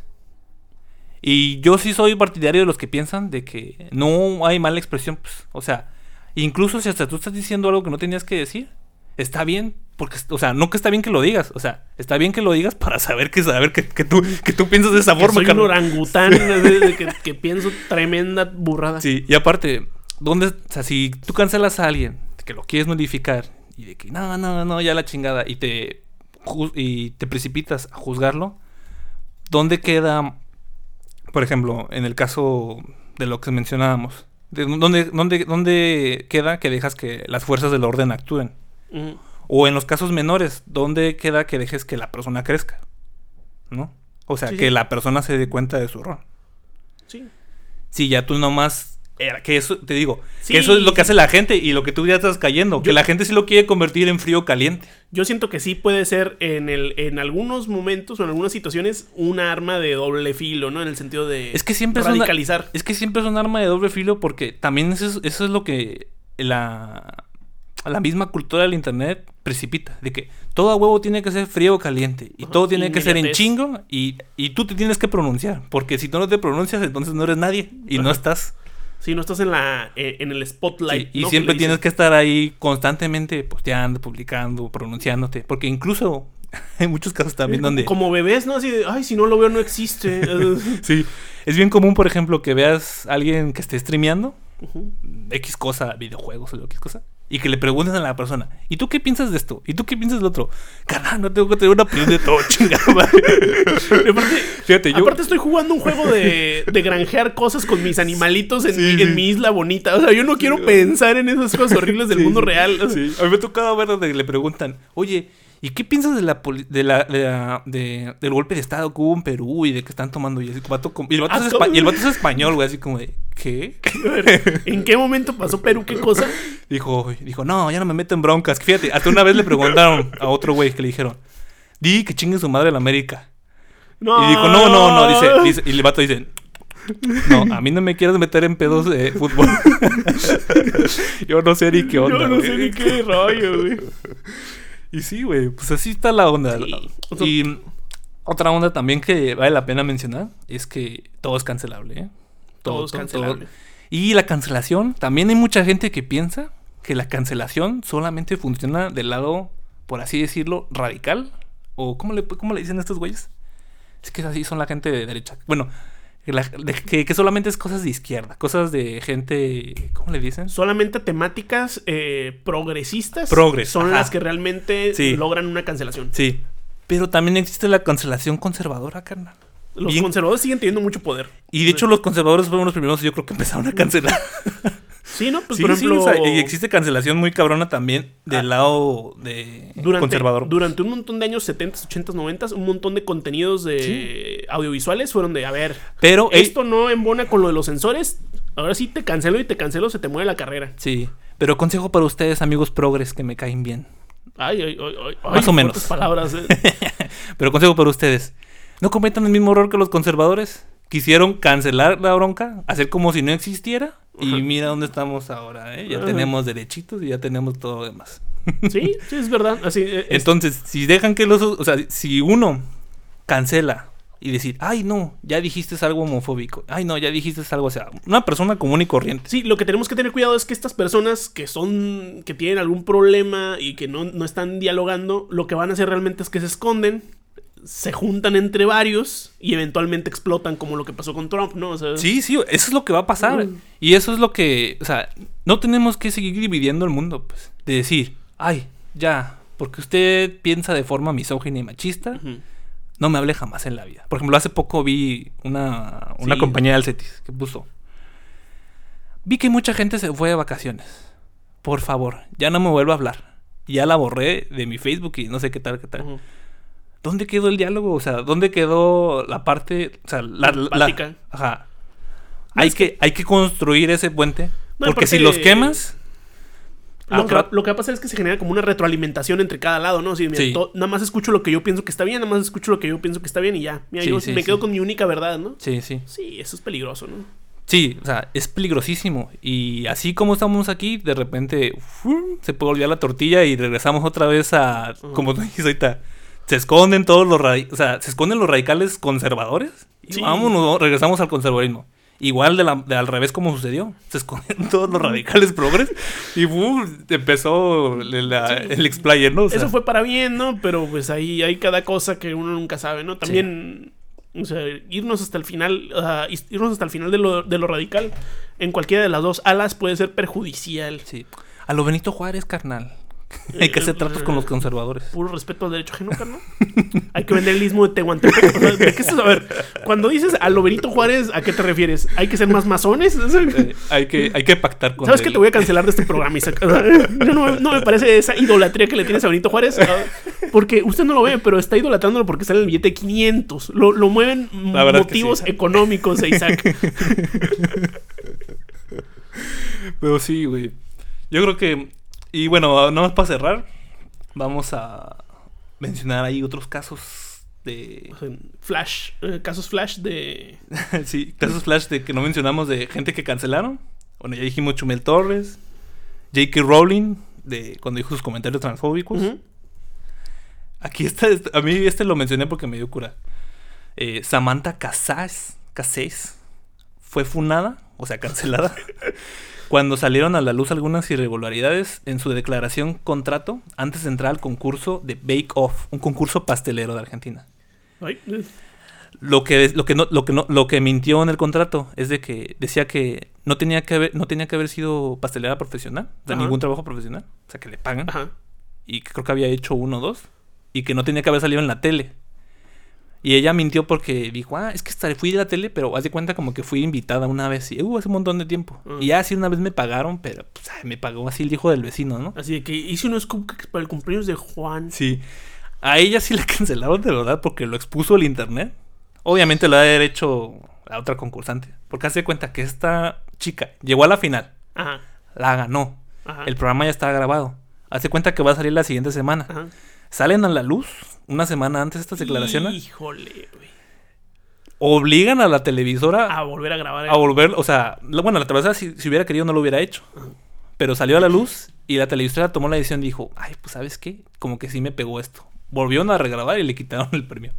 Y yo sí soy partidario de los que piensan de que no hay mala expresión, pues, o sea, incluso si hasta tú estás diciendo algo que no tenías que decir, está bien, porque, o sea, no que está bien que lo digas, o sea, está bien que lo digas para saber que saber que, tú, que tú piensas de esa forma. Soy un orangután que, que, pienso tremenda burrada. Sí, y aparte, ¿dónde, o sea, si tú cancelas a alguien que lo quieres modificar y de que no, no, no, ya la chingada y te, y te precipitas a juzgarlo, ¿dónde queda por ejemplo, en el caso de lo que mencionábamos, ¿dónde, dónde, dónde queda que dejas que las fuerzas del orden actúen? O en los casos menores, ¿dónde queda que dejes que la persona crezca? ¿No? O sea, que la persona se dé cuenta de su error. Sí. Si ya tú nomás que eso, te digo, que eso es lo que hace la gente y lo que tú ya estás cayendo, que la gente sí lo quiere convertir en frío caliente. Yo siento que sí puede ser en, el, en algunos momentos o en algunas situaciones un arma de doble filo, ¿no? En el sentido de es que siempre radicalizar. Es, que siempre es un arma de doble filo porque también eso es, eso es lo que la, la misma cultura del internet precipita. De que todo huevo tiene que ser frío o caliente. Y todo tiene que ser en chingo. Y, y, tú te tienes que pronunciar. Porque si tú no te pronuncias, entonces no eres nadie. Y no estás. Si no estás en la eh, en el spotlight. y siempre tienes que estar ahí constantemente posteando, publicando, pronunciándote. Porque incluso hay muchos casos también donde. Como bebés, ¿no? Así de, ay, si no lo veo, no existe. sí. Es bien común, por ejemplo, que veas a alguien que esté streameando. X cosa, videojuegos o X cosa y que le preguntes a la persona, ¿y tú qué piensas de esto? ¿Y tú qué piensas del otro? Carnal, no tengo que tener una opinión de todo, chingada aparte, Fíjate, yo... aparte estoy jugando un juego de, de granjear cosas con mis animalitos en, mi, en, mi, isla bonita. O sea, yo no quiero pensar en esas cosas horribles del mundo real. A mí me ha tocado ver donde le preguntan, oye, ¿Y qué piensas de la, de la, de del golpe de estado que hubo en Perú y de que están tomando y, el vato, y, el vato es, y el vato es español, güey, así como de ¿qué? ¿En qué momento pasó Perú qué cosa? Dijo, dijo, "No, ya no me meto en broncas." Fíjate, hasta una vez le preguntaron a otro güey que le dijeron, "Di que chingue su madre la América." No. Y dijo, "No, no, no", dice, dice y el vato dice, no, a mí no me quieres meter en pedos de fútbol. Yo no sé ni qué onda. Yo no sé ni qué rollo, güey. Y sí, güey, pues así está la onda. Y otra onda también que vale la pena mencionar es que todo es cancelable, ¿eh? Todo, es cancelable. Y la cancelación, también hay mucha gente que piensa que la cancelación solamente funciona del lado, por así decirlo, radical. ¿O cómo le, cómo le dicen a estos güeyes? Es que así son la gente de derecha. Bueno, que, solamente es cosas de izquierda, cosas de gente, ¿cómo le dicen? Solamente temáticas eh, progresistas son las que realmente logran una cancelación. Sí, pero también existe la cancelación conservadora, carnal. Los conservadores siguen teniendo mucho poder. Y de hecho los conservadores fueron los primeros, yo creo que empezaron a cancelar. Sí, ¿no? Pues por ejemplo. y existe cancelación muy cabrona también del ah. lado de conservador. Durante un montón de años 70, 80, 90, un montón de contenidos de audiovisuales fueron de, a ver, pero esto no embona con lo de los sensores. Ahora sí te cancelo y te cancelo, se te muere la carrera. Sí. Pero consejo para ustedes, amigos progres, que me caen bien. Ay, ay, ay, ay Más o menos. palabras. Eh. pero consejo para ustedes. No cometan el mismo error que los conservadores. Quisieron cancelar la bronca, hacer como si no existiera y mira dónde estamos ahora, ¿eh? Ya tenemos derechitos y ya tenemos todo lo demás. Sí, sí, es verdad. Así, eh, Entonces, si dejan que los... O sea, si uno cancela y decir, ay, no, ya dijiste algo homofóbico, ay, no, ya dijiste algo, o sea, una persona común y corriente. Sí, lo que tenemos que tener cuidado es que estas personas que son, que tienen algún problema y que no, no están dialogando, lo que van a hacer realmente es que se esconden se juntan entre varios y eventualmente explotan como lo que pasó con Trump, ¿no? sí, sí, eso es lo que va a pasar. Y eso es lo que, o sea, no tenemos que seguir dividiendo el mundo, pues, de decir, ay, ya, porque usted piensa de forma misógina y machista, no me hable jamás en la vida. Por ejemplo, hace poco vi una, una compañía del CETIS que puso, vi que mucha gente se fue de vacaciones. Por favor, ya no me vuelva a hablar. ya la borré de mi Facebook y no sé qué tal, qué tal. ¿Dónde quedó el diálogo? O sea, ¿dónde quedó la parte, o sea, la, la, ajá. hay que, hay que construir ese puente, porque si los quemas lo, que, lo, que, va a pasar es que se genera como una retroalimentación entre cada lado, ¿no? sí. nada más escucho lo que yo pienso que está bien, nada más escucho lo que yo pienso que está bien y ya. Mira, yo me quedo con mi única verdad, ¿no? Sí, sí. Sí, eso es peligroso, ¿no? Sí, o sea, es peligrosísimo. Y así como estamos aquí, de repente se puede olvidar la tortilla y regresamos otra vez a, como tú dijiste ahorita, se esconden todos los, o sea, se esconden los radicales conservadores y vámonos, regresamos al conservadorismo. Igual de, la, de al revés como sucedió. Se escondieron todos los radicales progres y empezó el, explayer, ¿no? Eso fue para bien, ¿no? Pero pues ahí hay cada cosa que uno nunca sabe, ¿no? También, o sea, irnos hasta el final, irnos hasta el final de lo, de lo radical en cualquiera de las dos alas puede ser perjudicial. Sí. A lo Benito Juárez, carnal. Hay que hacer tratos con los conservadores. Puro respeto al derecho ajeno, ¿no? Hay que vender el istmo de Tehuantepec. ¿de qué A ver, cuando dices a lo Benito Juárez, ¿a qué te refieres? ¿Hay que ser más masones? Eh, hay, que, hay que pactar con ¿Sabes que te voy a cancelar de este programa, Isaac? no, no, me parece esa idolatría que le tienes a Benito Juárez. Porque usted no lo ve, pero está idolatrándolo porque sale el billete 500. Lo, lo mueven motivos económicos, Isaac. Pero sí, güey. Yo creo que y bueno, nada más para cerrar, vamos a mencionar ahí otros casos de... Flash, eh, casos flash de... sí, casos flash de que no mencionamos de gente que cancelaron. Bueno, ya dijimos Chumel Torres, J.K. Rowling, de cuando dijo sus comentarios transfóbicos. Aquí está, a mí este lo mencioné porque me dio cura. Eh, Samantha Casas, Casés fue funada, o sea, cancelada, cuando salieron a la luz algunas irregularidades en su declaración contrato antes de entrar al concurso de Bake Off, un concurso pastelero de Argentina. Lo que, lo que no, lo que no, lo que mintió en el contrato es de que decía que no tenía que haber, no tenía que haber sido pastelera profesional, de ningún trabajo profesional, o sea que le pagan. Y creo que había hecho uno o dos. Y que no tenía que haber salido en la tele. Y ella mintió porque dijo, ah, es que fui de la tele, pero haz de cuenta como que fui invitada una vez. Y uh, hace un montón de tiempo. Y ya así una vez me pagaron, pero pues, me pagó así el hijo del vecino, ¿no? Así de que hice unos cupcakes para el cumpleaños de Juan. Sí. A ella sí la cancelaron de verdad porque lo expuso el internet. Obviamente lo ha haber hecho a otra concursante. Porque hace cuenta que esta chica llegó a la final. Ajá. La ganó. Ajá. El programa ya está grabado. Hace cuenta que va a salir la siguiente semana. Ajá. Salen a la luz una semana antes de estas declaraciones. Híjole, güey. Obligan a la televisora a volver a grabar. A volver, o sea, bueno, la televisora si, hubiera querido no lo hubiera hecho. Pero salió a la luz y la televisora tomó la decisión y dijo, ay, pues sabes qué, como que sí me pegó esto. Volvieron a regrabar y le quitaron el premio.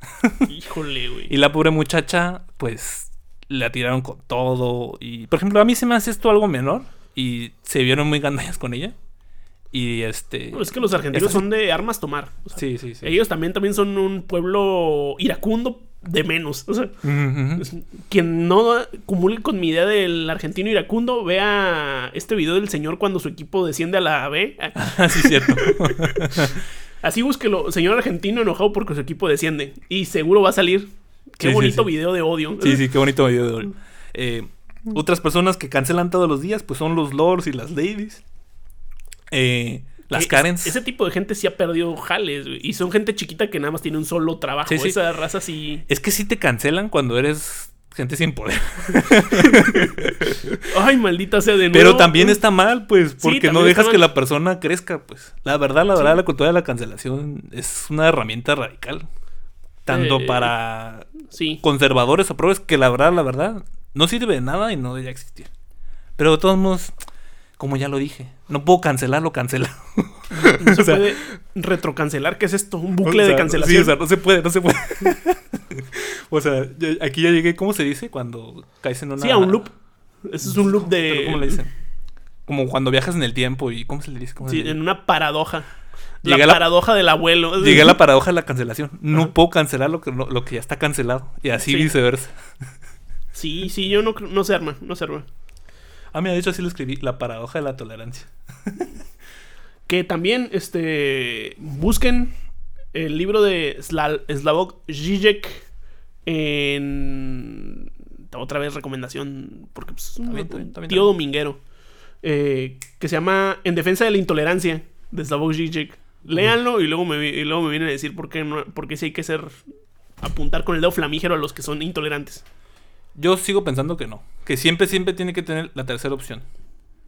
Híjole, güey. y la pobre muchacha, pues, la tiraron con todo. Y, por ejemplo, a mí se me hace esto algo menor y se vieron muy gandallas con ella. Y este. es que los argentinos son de armas tomar. sí, sí, sí. Ellos también, también son un pueblo iracundo de menos. O sea, quien no cumule con mi idea del argentino iracundo, vea este video del señor cuando su equipo desciende a la B. sí, cierto. Así búsquelo, señor argentino enojado porque su equipo desciende. Y seguro va a salir. Qué bonito video de odio. Sí, sí, qué bonito video de odio. Eh, otras personas que cancelan todos los días, pues son los lords y las ladies. Eh, las Karens. ese tipo de gente sí ha perdido jales, Y son gente chiquita que nada más tiene un solo trabajo. Esa raza sí. Es que sí te cancelan cuando eres gente sin poder. Ay, maldita sea de nuevo. Pero también está mal, pues, porque no dejas que la persona crezca, pues. La verdad, la verdad, la cultura de la cancelación es una herramienta radical. Tanto eh, para conservadores o probes que la verdad, la verdad, no sirve de nada y no debería existir. Pero de todos modos, como ya lo dije, no puedo cancelarlo, cancelado. No se puede retrocancelar, ¿qué es esto? Un bucle de cancelación. Sí, o sea, no se puede, no se puede. o sea, aquí ya llegué, ¿cómo se dice? Cuando caes en una. Sí, a un loop. Ese es un loop de. ¿Cómo le dicen? Como cuando viajas en el tiempo y. ¿Cómo se le dice? sí, en una paradoja. la, paradoja del abuelo. Llegué a la paradoja de la cancelación. No puedo cancelar lo que, lo, que ya está cancelado. Y así viceversa. Sí, sí, yo no, no se arma, no se arma. Ah, mira, de hecho así lo escribí, la paradoja de la tolerancia. que también, este, busquen el libro de Slavok Žižek en... Otra vez recomendación, porque pues, es un tío dominguero, eh, que se llama En defensa de la intolerancia. de Slavoj Žižek. Léanlo y luego me, y luego me vienen a decir por qué, no, por qué sí hay que ser apuntar con el dedo flamígero a los que son intolerantes. Yo sigo pensando que no. Que siempre, siempre tiene que tener la tercera opción.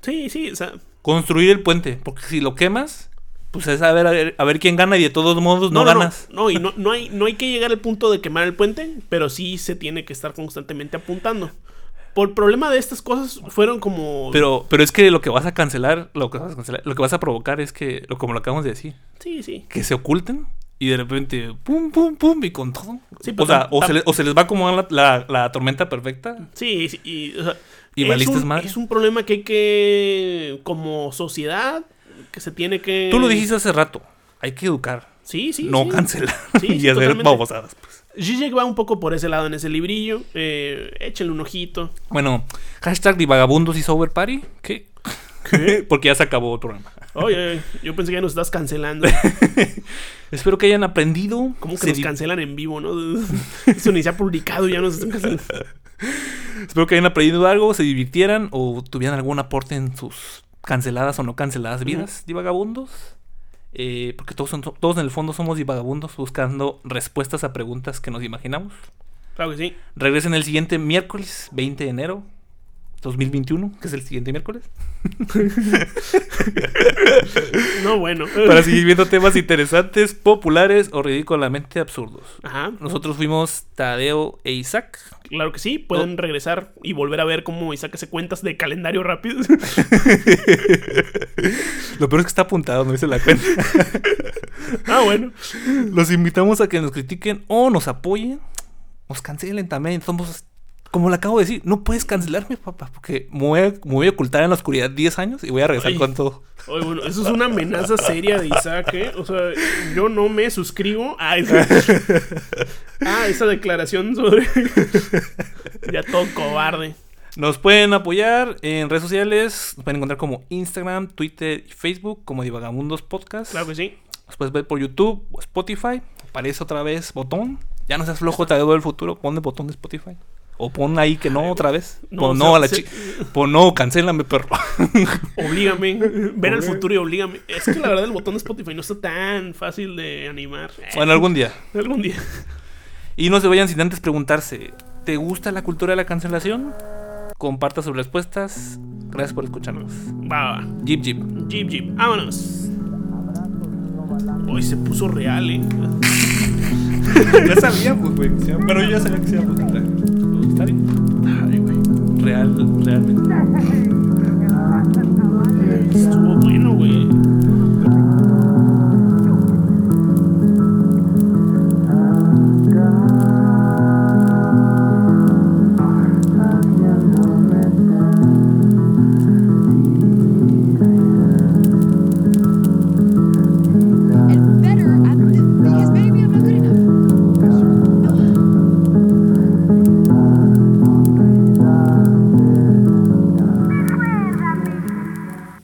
Sí, sí, o sea. Construir el puente. Porque si lo quemas, pues es a ver, a ver, quién gana y de todos modos no, ganas. No, y no, no, hay, no hay que llegar al punto de quemar el puente, pero sí se tiene que estar constantemente apuntando. Por el problema de estas cosas fueron como. Pero, pero es que lo que vas a cancelar, lo que vas a cancelar, lo que vas a provocar es que, como lo acabamos de decir. Sí, sí. Que se oculten y de repente, pum, pum, pum, y con todo. Sí, o sea, o se, les, o se, les, va como la, la, la, tormenta perfecta. Sí, sí y, o sea, y es, un, es un problema que hay que, como sociedad, que se tiene que... Tú lo dijiste hace rato, hay que educar. Sí, sí. No cancelar y hacer babosadas. Pues. Zizek va un poco por ese lado en ese librillo. Eh, échenle un ojito. Bueno, hashtag divagabundos y sober party. ¿Qué? ¿Qué? Porque ya se acabó el programa. Oye, yo pensé que ya nos estás cancelando. Espero que hayan aprendido. ¿Cómo que nos cancelan en vivo, no? Eso ni se ha publicado, ya nos están cancelando. Espero que hayan aprendido algo, se divirtieran o tuvieran algún aporte en sus canceladas o no canceladas vidas divagabundos. Eh, porque todos, son, todos en el fondo somos divagabundos buscando respuestas a preguntas que nos imaginamos. Claro que sí. Regresen el siguiente miércoles, 20 de enero 2021, que es el siguiente miércoles. no, bueno. Para seguir viendo temas interesantes, populares o ridículamente absurdos. Ajá. Nosotros fuimos Tadeo e Isaac. Claro que sí, pueden regresar y volver a ver cómo Isaac hace cuentas de calendario rápido. Lo peor es que está apuntado, no dice la cuenta. ah, bueno. Los invitamos a que nos critiquen o nos apoyen. Nos cancelen también. Somos como le acabo de decir, no puedes cancelarme, papá, porque me voy, a, ocultar en la oscuridad 10 años y voy a regresar con todo. bueno, eso es una amenaza seria de Isaac, ¿eh? O sea, yo no me suscribo a esa, ah, esa declaración sobre... ya todo cobarde. Nos pueden apoyar en redes sociales, nos pueden encontrar como Instagram, Twitter y Facebook, como Divagamundos Podcast. Claro que sí. Nos puedes ver por YouTube o Spotify. Aparece otra vez botón. Ya no seas flojo, te del futuro. Pon el botón de Spotify. O pon ahí que no otra vez. No, pon no a la chica. Pon no, cancélame, perro. Oblígame. Ver al futuro y oblígame. Es que la verdad el botón de Spotify no está tan fácil de animar. Bueno, algún día. algún día. Y no se vayan sin antes preguntarse: ¿te gusta la cultura de la cancelación? Comparta sus respuestas. Gracias por escucharnos. Va, va. Jeep, jeep. Jeep, jeep. Vámonos. Hoy se puso real, eh. ya sabíamos, güey. Pero yo ya sabía que se iba a poner Ay, güey. Real, realmente. Estuvo bueno, güey.